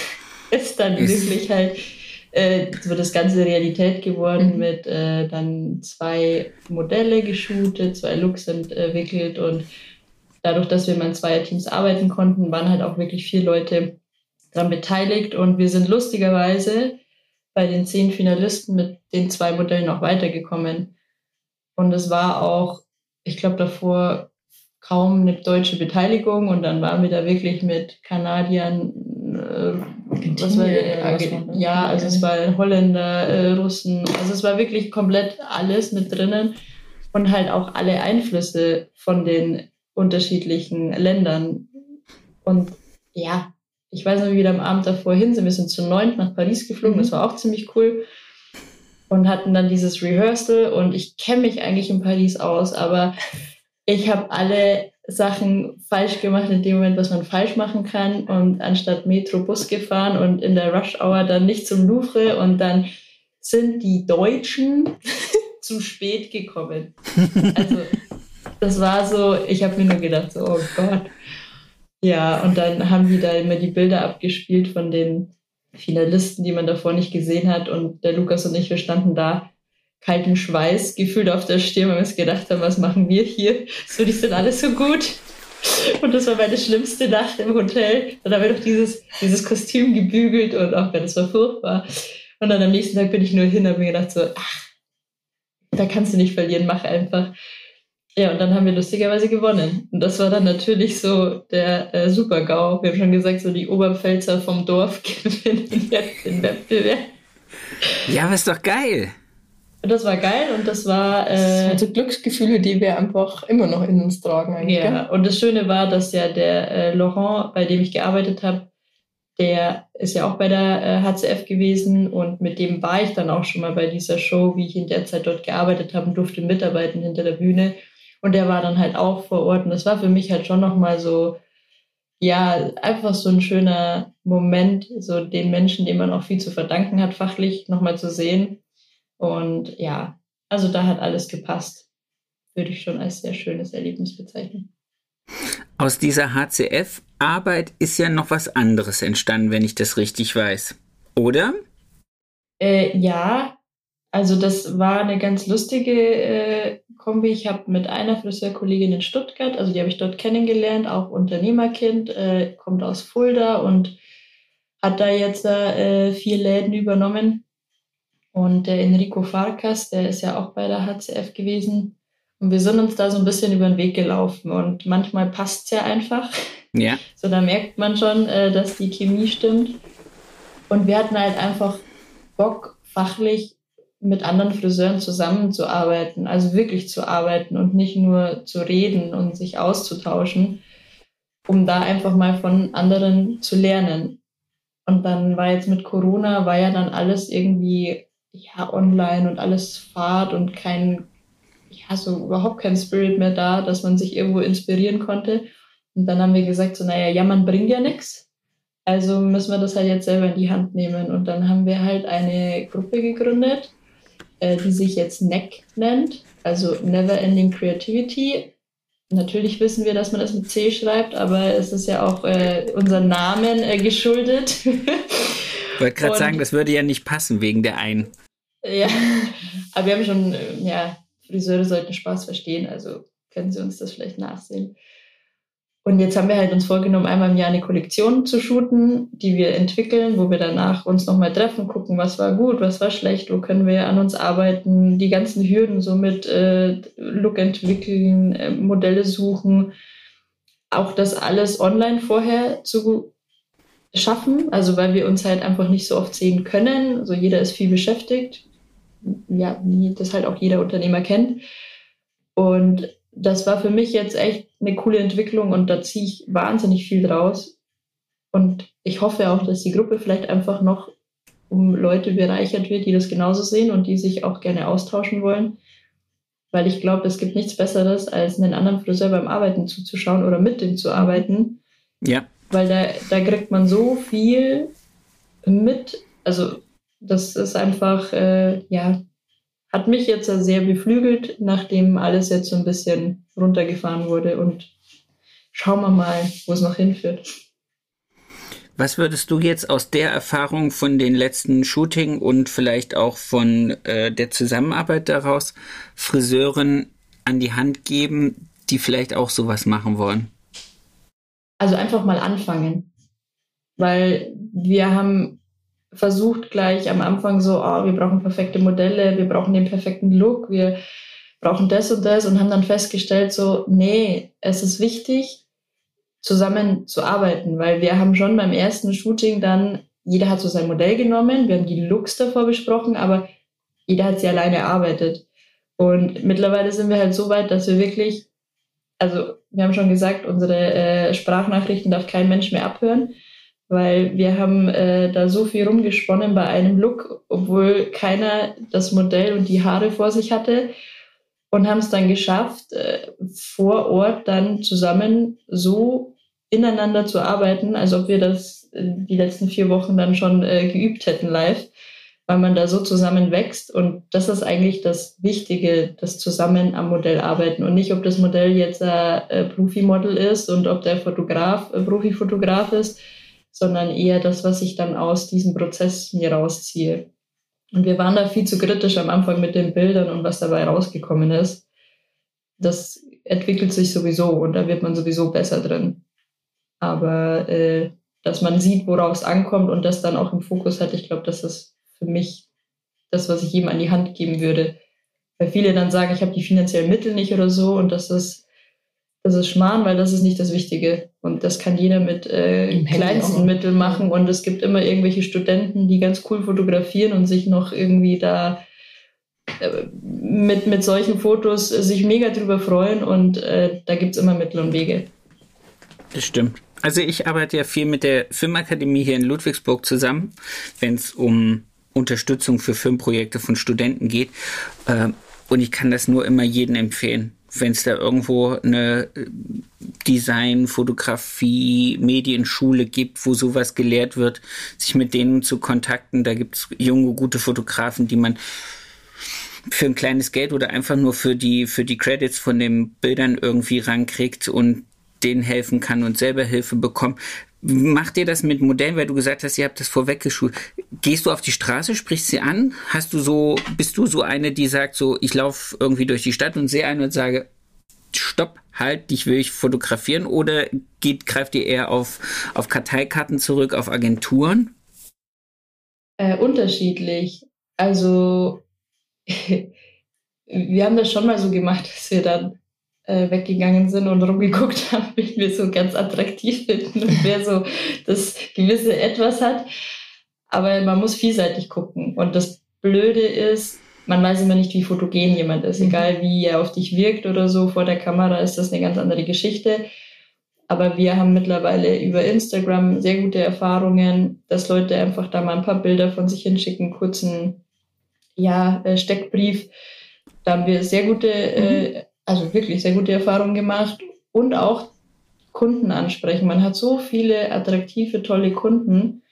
[SPEAKER 1] ist dann wirklich halt äh, so das ganze Realität geworden mhm. mit äh, dann zwei Modelle geshootet, zwei Looks entwickelt und dadurch, dass wir mal in zwei Teams arbeiten konnten, waren halt auch wirklich vier Leute daran beteiligt und wir sind lustigerweise bei den zehn Finalisten mit den zwei Modellen auch weitergekommen. Und es war auch, ich glaube, davor kaum eine deutsche Beteiligung und dann waren wir da wirklich mit Kanadiern, äh, was war der, ja, also es war Holländer, äh, Russen, also es war wirklich komplett alles mit drinnen und halt auch alle Einflüsse von den unterschiedlichen Ländern. Und ja, ich weiß noch, wie wir am Abend davor hin sind. Wir sind zu neunt nach Paris geflogen, mhm. das war auch ziemlich cool. Und hatten dann dieses Rehearsal und ich kenne mich eigentlich in Paris aus, aber ich habe alle Sachen falsch gemacht in dem Moment, was man falsch machen kann und anstatt Metro Bus gefahren und in der Rush Hour dann nicht zum Louvre und dann sind die Deutschen zu spät gekommen. Also das war so, ich habe mir nur gedacht, so, oh Gott. Ja, und dann haben die da immer die Bilder abgespielt von den Finalisten, die man davor nicht gesehen hat. Und der Lukas und ich, wir standen da kalten Schweiß gefühlt auf der Stirn, weil wir uns gedacht haben, was machen wir hier? So, die sind alle so gut. Und das war meine schlimmste Nacht im Hotel. Dann haben wir doch dieses, dieses Kostüm gebügelt und auch, das war furchtbar. Und dann am nächsten Tag bin ich nur hin und habe mir gedacht so, ach, da kannst du nicht verlieren, mach einfach. Ja, und dann haben wir lustigerweise gewonnen. Und das war dann natürlich so der äh, Super-GAU. Wir haben schon gesagt, so die Oberpfälzer vom Dorf gewinnen jetzt den Wettbewerb.
[SPEAKER 2] Ja, aber ist doch geil.
[SPEAKER 1] Und das war geil und das war.
[SPEAKER 3] Äh, das sind so Glücksgefühle, die wir einfach immer noch in uns tragen.
[SPEAKER 1] Eigentlich, ja, gell? und das Schöne war, dass ja der äh, Laurent, bei dem ich gearbeitet habe, der ist ja auch bei der äh, HCF gewesen und mit dem war ich dann auch schon mal bei dieser Show, wie ich in der Zeit dort gearbeitet habe und durfte mitarbeiten hinter der Bühne. Und der war dann halt auch vor Ort. Und das war für mich halt schon nochmal so, ja, einfach so ein schöner Moment, so den Menschen, dem man auch viel zu verdanken hat, fachlich nochmal zu sehen. Und ja, also da hat alles gepasst. Würde ich schon als sehr schönes Erlebnis bezeichnen.
[SPEAKER 2] Aus dieser HCF-Arbeit ist ja noch was anderes entstanden, wenn ich das richtig weiß. Oder?
[SPEAKER 1] Äh, ja, also das war eine ganz lustige äh, Kombi. Ich habe mit einer Friseurkollegin in Stuttgart, also die habe ich dort kennengelernt, auch Unternehmerkind, äh, kommt aus Fulda und hat da jetzt äh, vier Läden übernommen. Und der Enrico Farkas, der ist ja auch bei der HCF gewesen. Und wir sind uns da so ein bisschen über den Weg gelaufen und manchmal passt es ja einfach.
[SPEAKER 2] Ja.
[SPEAKER 1] So, da merkt man schon, äh, dass die Chemie stimmt. Und wir hatten halt einfach Bock, fachlich mit anderen Friseuren zusammenzuarbeiten, also wirklich zu arbeiten und nicht nur zu reden und sich auszutauschen, um da einfach mal von anderen zu lernen. Und dann war jetzt mit Corona, war ja dann alles irgendwie ja online und alles Fahrt und kein, ja, so überhaupt kein Spirit mehr da, dass man sich irgendwo inspirieren konnte. Und dann haben wir gesagt, so, naja, jammern bringt ja nichts. Also müssen wir das halt jetzt selber in die Hand nehmen. Und dann haben wir halt eine Gruppe gegründet, äh, die sich jetzt NEC nennt, also Never Ending Creativity. Natürlich wissen wir, dass man das mit C schreibt, aber es ist ja auch äh, unser Namen äh, geschuldet.
[SPEAKER 2] ich wollte gerade sagen, das würde ja nicht passen wegen der einen.
[SPEAKER 1] Ja, aber wir haben schon, äh, ja, Friseure sollten Spaß verstehen, also können Sie uns das vielleicht nachsehen. Und jetzt haben wir halt uns vorgenommen, einmal im Jahr eine Kollektion zu shooten, die wir entwickeln, wo wir danach uns nochmal treffen, gucken, was war gut, was war schlecht, wo können wir an uns arbeiten, die ganzen Hürden so mit äh, Look entwickeln, äh, Modelle suchen, auch das alles online vorher zu schaffen, also weil wir uns halt einfach nicht so oft sehen können. Also jeder ist viel beschäftigt, ja, wie das halt auch jeder Unternehmer kennt. Und das war für mich jetzt echt eine coole Entwicklung und da ziehe ich wahnsinnig viel draus. Und ich hoffe auch, dass die Gruppe vielleicht einfach noch um Leute bereichert wird, die das genauso sehen und die sich auch gerne austauschen wollen. Weil ich glaube, es gibt nichts Besseres, als einen anderen Friseur beim Arbeiten zuzuschauen oder mit dem zu arbeiten.
[SPEAKER 2] Ja.
[SPEAKER 1] Weil da, da kriegt man so viel mit. Also das ist einfach, äh, ja, hat mich jetzt sehr beflügelt, nachdem alles jetzt so ein bisschen runtergefahren wurde. Und schauen wir mal, wo es noch hinführt.
[SPEAKER 2] Was würdest du jetzt aus der Erfahrung von den letzten Shooting und vielleicht auch von äh, der Zusammenarbeit daraus Friseuren an die Hand geben, die vielleicht auch sowas machen wollen?
[SPEAKER 1] Also einfach mal anfangen. Weil wir haben versucht gleich am Anfang so, oh, wir brauchen perfekte Modelle, wir brauchen den perfekten Look, wir brauchen das und das und haben dann festgestellt so, nee, es ist wichtig, zusammen zu arbeiten, weil wir haben schon beim ersten Shooting dann, jeder hat so sein Modell genommen, wir haben die Looks davor besprochen, aber jeder hat sie alleine erarbeitet. Und mittlerweile sind wir halt so weit, dass wir wirklich, also wir haben schon gesagt, unsere äh, Sprachnachrichten darf kein Mensch mehr abhören weil wir haben äh, da so viel rumgesponnen bei einem Look, obwohl keiner das Modell und die Haare vor sich hatte und haben es dann geschafft, äh, vor Ort dann zusammen so ineinander zu arbeiten, als ob wir das äh, die letzten vier Wochen dann schon äh, geübt hätten live, weil man da so zusammen wächst und das ist eigentlich das Wichtige, das zusammen am Modell arbeiten und nicht, ob das Modell jetzt ein Profi-Model ist und ob der Fotograf äh, Profi-Fotograf ist, sondern eher das, was ich dann aus diesem Prozess mir rausziehe. Und wir waren da viel zu kritisch am Anfang mit den Bildern und was dabei rausgekommen ist. Das entwickelt sich sowieso und da wird man sowieso besser drin. Aber äh, dass man sieht, worauf es ankommt und das dann auch im Fokus hat, ich glaube, das ist für mich das, was ich jedem an die Hand geben würde. Weil viele dann sagen, ich habe die finanziellen Mittel nicht oder so und das ist das ist Schmarrn, weil das ist nicht das Wichtige. Und das kann jeder mit äh, kleinsten Mitteln machen. Und es gibt immer irgendwelche Studenten, die ganz cool fotografieren und sich noch irgendwie da äh, mit, mit solchen Fotos sich mega drüber freuen. Und äh, da gibt es immer Mittel und Wege.
[SPEAKER 2] Das stimmt. Also ich arbeite ja viel mit der Filmakademie hier in Ludwigsburg zusammen, wenn es um Unterstützung für Filmprojekte von Studenten geht. Äh, und ich kann das nur immer jedem empfehlen wenn es da irgendwo eine äh, Design, Fotografie, Medienschule gibt, wo sowas gelehrt wird, sich mit denen zu kontakten. Da gibt es junge, gute Fotografen, die man für ein kleines Geld oder einfach nur für die, für die Credits von den Bildern irgendwie rankriegt und denen helfen kann und selber Hilfe bekommt. Macht ihr das mit Modellen, weil du gesagt hast, ihr habt das vorweggeschult? Gehst du auf die Straße, sprichst sie an? Hast du so, bist du so eine, die sagt so, ich laufe irgendwie durch die Stadt und sehe einen und sage, stopp, halt, dich will ich fotografieren? Oder geht, greift ihr eher auf, auf Karteikarten zurück, auf Agenturen?
[SPEAKER 1] Äh, unterschiedlich. Also wir haben das schon mal so gemacht, dass wir dann äh, weggegangen sind und rumgeguckt haben, wen wir so ganz attraktiv finden und wer so das gewisse Etwas hat. Aber man muss vielseitig gucken. Und das Blöde ist, man weiß immer nicht, wie fotogen jemand ist. Mhm. Egal wie er auf dich wirkt oder so, vor der Kamera ist das eine ganz andere Geschichte. Aber wir haben mittlerweile über Instagram sehr gute Erfahrungen, dass Leute einfach da mal ein paar Bilder von sich hinschicken, kurzen ja, äh, Steckbrief. Da haben wir sehr gute, äh, mhm. Also wirklich sehr gute Erfahrungen gemacht und auch Kunden ansprechen. Man hat so viele attraktive, tolle Kunden,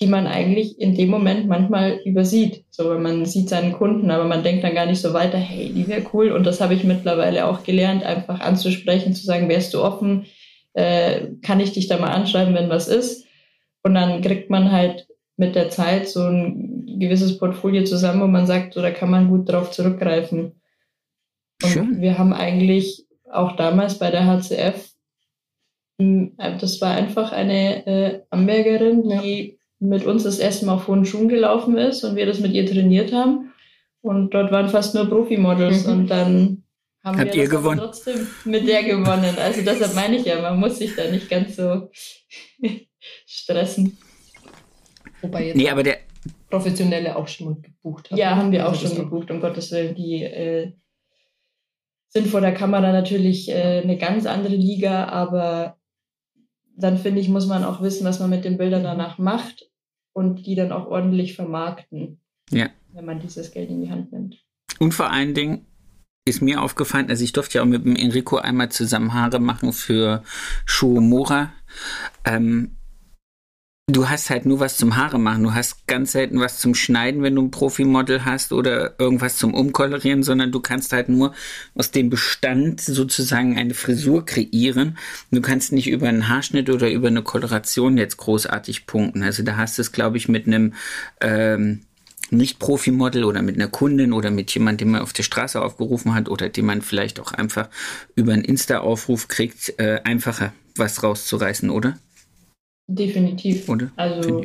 [SPEAKER 1] die man eigentlich in dem Moment manchmal übersieht. So, wenn man sieht seinen Kunden, aber man denkt dann gar nicht so weiter, hey, die wäre cool. Und das habe ich mittlerweile auch gelernt, einfach anzusprechen, zu sagen, wärst du offen, äh, kann ich dich da mal anschreiben, wenn was ist. Und dann kriegt man halt mit der Zeit so ein gewisses Portfolio zusammen, wo man sagt, so, da kann man gut drauf zurückgreifen. Und Schön. wir haben eigentlich auch damals bei der HCF, hm, das war einfach eine äh, Ambergerin, die mit uns das erste Mal auf hohen Schuhen gelaufen ist und wir das mit ihr trainiert haben. Und dort waren fast nur Profimodels mhm. und dann haben
[SPEAKER 2] Habt
[SPEAKER 1] wir
[SPEAKER 2] ihr gewonnen?
[SPEAKER 1] trotzdem mit der gewonnen. Also deshalb meine ich ja, man muss sich da nicht ganz so stressen.
[SPEAKER 3] Wobei jetzt
[SPEAKER 2] nee, aber der
[SPEAKER 3] Professionelle auch schon gebucht
[SPEAKER 1] haben. Ja, haben wir auch also schon gebucht, um Gottes Willen. Die äh, sind vor der Kamera natürlich äh, eine ganz andere Liga, aber dann finde ich, muss man auch wissen, was man mit den Bildern danach macht und die dann auch ordentlich vermarkten,
[SPEAKER 2] ja.
[SPEAKER 1] wenn man dieses Geld in die Hand nimmt.
[SPEAKER 2] Und vor allen Dingen ist mir aufgefallen, also ich durfte ja auch mit dem Enrico einmal zusammen Haare machen für Shuomura. Ähm, du hast halt nur was zum Haare machen. Du hast ganz selten was zum Schneiden, wenn du ein Profimodel hast oder irgendwas zum Umkolorieren, sondern du kannst halt nur aus dem Bestand sozusagen eine Frisur kreieren. Du kannst nicht über einen Haarschnitt oder über eine Koloration jetzt großartig punkten. Also da hast du es, glaube ich, mit einem ähm, nicht-Profi-Model oder mit einer Kundin oder mit jemandem, den man auf der Straße aufgerufen hat oder den man vielleicht auch einfach über einen Insta-Aufruf kriegt, äh, einfacher was rauszureißen, oder?
[SPEAKER 1] Definitiv.
[SPEAKER 2] Oder?
[SPEAKER 1] Also,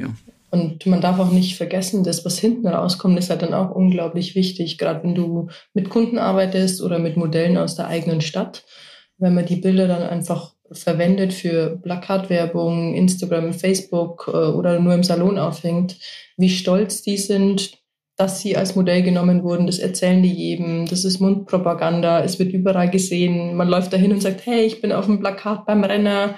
[SPEAKER 3] und man darf auch nicht vergessen, dass was hinten rauskommt, ist halt dann auch unglaublich wichtig, gerade wenn du mit Kunden arbeitest oder mit Modellen aus der eigenen Stadt. Wenn man die Bilder dann einfach verwendet für Plakatwerbung, Instagram, Facebook äh, oder nur im Salon aufhängt, wie stolz die sind, dass sie als Modell genommen wurden. Das erzählen die jedem. Das ist Mundpropaganda. Es wird überall gesehen. Man läuft dahin und sagt, hey, ich bin auf dem Plakat beim Renner.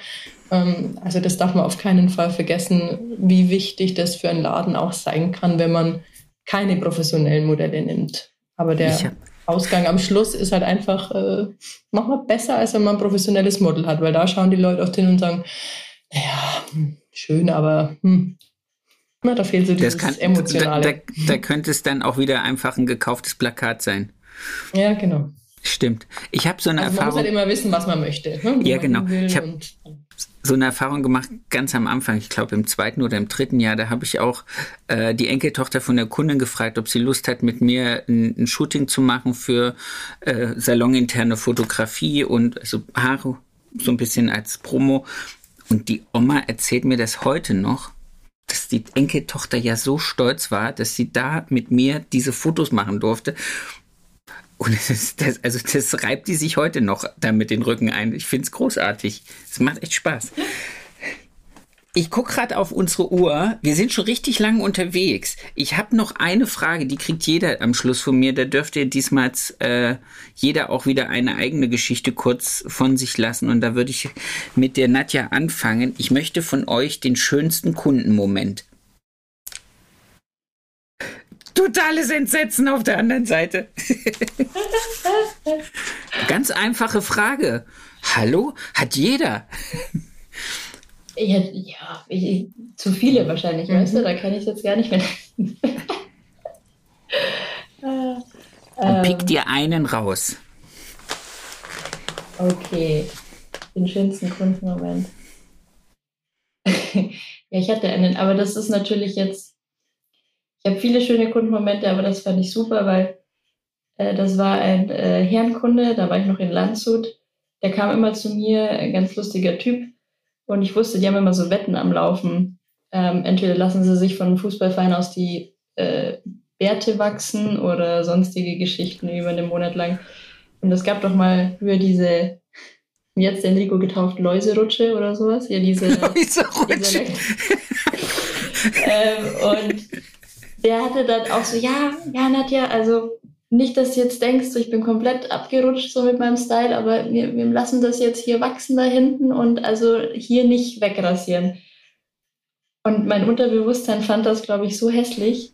[SPEAKER 3] Ähm, also das darf man auf keinen Fall vergessen, wie wichtig das für einen Laden auch sein kann, wenn man keine professionellen Modelle nimmt. Aber der Ausgang am Schluss ist halt einfach äh, manchmal besser, als wenn man ein professionelles Model hat, weil da schauen die Leute oft hin und sagen, naja, hm, schön, aber hm, na, da fehlt so dieses kann, Emotionale.
[SPEAKER 2] Da, da, da könnte es dann auch wieder einfach ein gekauftes Plakat sein.
[SPEAKER 3] Ja, genau.
[SPEAKER 2] Stimmt. Ich habe so eine
[SPEAKER 3] also
[SPEAKER 2] Erfahrung.
[SPEAKER 3] Man muss halt immer wissen, was man möchte. Ne?
[SPEAKER 2] Ja, genau. Ich habe so eine Erfahrung gemacht, ganz am Anfang, ich glaube im zweiten oder im dritten Jahr, da habe ich auch äh, die Enkeltochter von der Kundin gefragt, ob sie Lust hat, mit mir ein, ein Shooting zu machen für äh, saloninterne Fotografie und also Haare so ein bisschen als Promo. Und die Oma erzählt mir das heute noch, dass die Enkeltochter ja so stolz war, dass sie da mit mir diese Fotos machen durfte. Und das das, also das reibt die sich heute noch damit den Rücken ein. Ich finde es großartig. Es macht echt Spaß. Ich gucke gerade auf unsere Uhr. Wir sind schon richtig lang unterwegs. Ich habe noch eine Frage, die kriegt jeder am Schluss von mir. Da dürft ihr diesmal äh, jeder auch wieder eine eigene Geschichte kurz von sich lassen. Und da würde ich mit der Nadja anfangen. Ich möchte von euch den schönsten Kundenmoment. Totales Entsetzen auf der anderen Seite. Ganz einfache Frage. Hallo? Hat jeder?
[SPEAKER 1] Ja, ja ich, zu viele wahrscheinlich, mhm. weißt du, da kann ich jetzt gar nicht mehr.
[SPEAKER 2] Und pick ähm. dir einen raus.
[SPEAKER 1] Okay, den schönsten Kundenmoment. ja, ich hatte einen, aber das ist natürlich jetzt, ich habe viele schöne Kundenmomente, aber das fand ich super, weil äh, das war ein äh, Herrenkunde, da war ich noch in Landshut. Der kam immer zu mir, ein ganz lustiger Typ, und ich wusste, die haben immer so Wetten am Laufen. Ähm, entweder lassen sie sich von einem Fußballverein aus die äh, Bärte wachsen oder sonstige Geschichten über einen Monat lang. Und es gab doch mal über diese, jetzt der Nico getauft, Läuserutsche oder sowas. Ja, diese Läuserutsche. Diese ähm, und der hatte dann auch so, ja, ja, Nadja, also nicht, dass du jetzt denkst, ich bin komplett abgerutscht so mit meinem Style, aber wir, wir lassen das jetzt hier wachsen da hinten und also hier nicht wegrasieren. Und mein Unterbewusstsein fand das, glaube ich, so hässlich.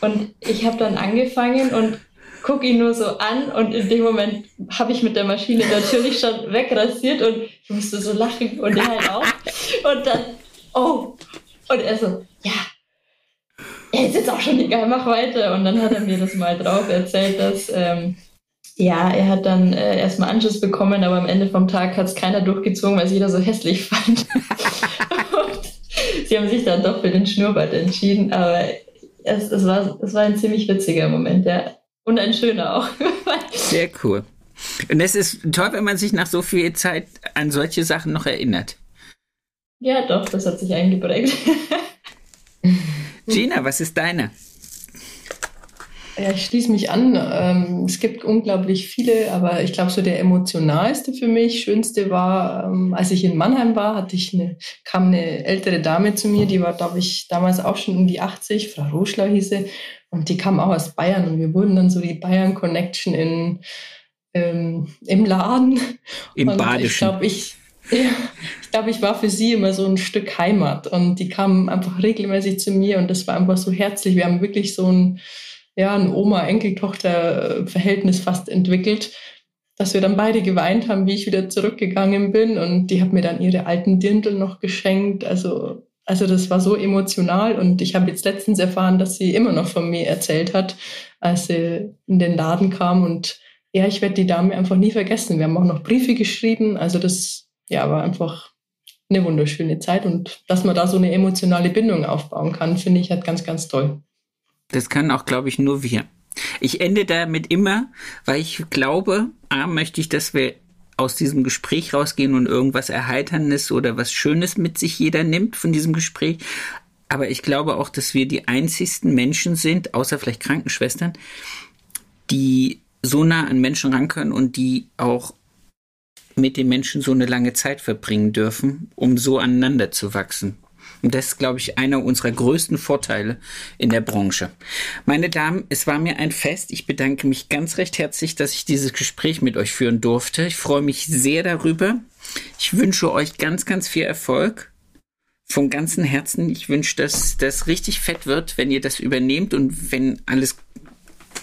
[SPEAKER 1] Und ich habe dann angefangen und gucke ihn nur so an und in dem Moment habe ich mit der Maschine natürlich schon wegrasiert und ich musste so lachen und er halt auch. Und dann, oh, und er so, ja, ja, ist jetzt auch schon egal, mach weiter. Und dann hat er mir das mal drauf erzählt, dass ähm, ja, er hat dann äh, erstmal Anschiss bekommen, aber am Ende vom Tag hat es keiner durchgezogen, weil es jeder so hässlich fand. und sie haben sich dann doch für den Schnurrbart entschieden, aber es, es, war, es war ein ziemlich witziger Moment, ja. Und ein schöner auch.
[SPEAKER 2] Sehr cool. Und es ist toll, wenn man sich nach so viel Zeit an solche Sachen noch erinnert.
[SPEAKER 1] Ja, doch, das hat sich eingeprägt.
[SPEAKER 2] Gina, was ist deine?
[SPEAKER 3] Ja, ich schließe mich an. Ähm, es gibt unglaublich viele, aber ich glaube, so der emotionalste für mich, schönste war, ähm, als ich in Mannheim war, hatte ich eine, kam eine ältere Dame zu mir, die war, glaube ich, damals auch schon um die 80, Frau Roschler hieß sie, und die kam auch aus Bayern und wir wurden dann so die Bayern Connection in, ähm, im Laden.
[SPEAKER 2] Im und Badischen.
[SPEAKER 3] Ich glaube, ich, ja, ich glaube, ich war für sie immer so ein Stück Heimat und die kamen einfach regelmäßig zu mir und das war einfach so herzlich. Wir haben wirklich so ein, ja, ein Oma-Enkeltochter-Verhältnis fast entwickelt, dass wir dann beide geweint haben, wie ich wieder zurückgegangen bin und die hat mir dann ihre alten Dirndl noch geschenkt. Also, also das war so emotional und ich habe jetzt letztens erfahren, dass sie immer noch von mir erzählt hat, als sie in den Laden kam und ja, ich werde die Dame einfach nie vergessen. Wir haben auch noch Briefe geschrieben. Also das ja, war einfach eine wunderschöne Zeit und dass man da so eine emotionale Bindung aufbauen kann, finde ich halt ganz, ganz toll.
[SPEAKER 2] Das kann auch, glaube ich, nur wir. Ich ende damit immer, weil ich glaube, A, möchte ich, dass wir aus diesem Gespräch rausgehen und irgendwas Erheiterndes oder was Schönes mit sich jeder nimmt von diesem Gespräch. Aber ich glaube auch, dass wir die einzigsten Menschen sind, außer vielleicht Krankenschwestern, die so nah an Menschen ran können und die auch mit den Menschen so eine lange Zeit verbringen dürfen, um so aneinander zu wachsen. Und das ist, glaube ich, einer unserer größten Vorteile in der Branche. Meine Damen, es war mir ein Fest. Ich bedanke mich ganz recht herzlich, dass ich dieses Gespräch mit euch führen durfte. Ich freue mich sehr darüber. Ich wünsche euch ganz, ganz viel Erfolg. Vom ganzen Herzen. Ich wünsche, dass das richtig fett wird, wenn ihr das übernehmt und wenn alles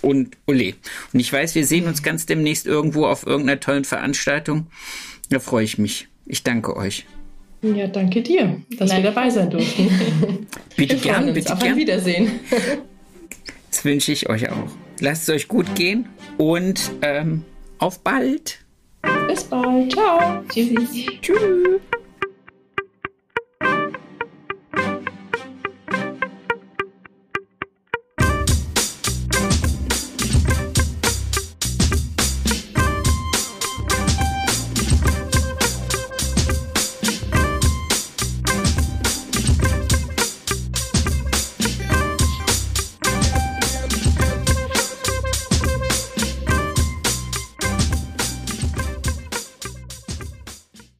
[SPEAKER 2] und Ole. Und ich weiß, wir sehen uns ganz demnächst irgendwo auf irgendeiner tollen Veranstaltung. Da freue ich mich. Ich danke euch.
[SPEAKER 3] Ja, danke dir, dass Nein. wir dabei sein durften.
[SPEAKER 2] bitte wir gern, bitte
[SPEAKER 3] auf
[SPEAKER 2] gern.
[SPEAKER 3] Ein Wiedersehen.
[SPEAKER 2] Das wünsche ich euch auch. Lasst es euch gut gehen und ähm, auf bald.
[SPEAKER 3] Bis bald. Ciao.
[SPEAKER 1] Tschüssi.
[SPEAKER 2] Tschüss.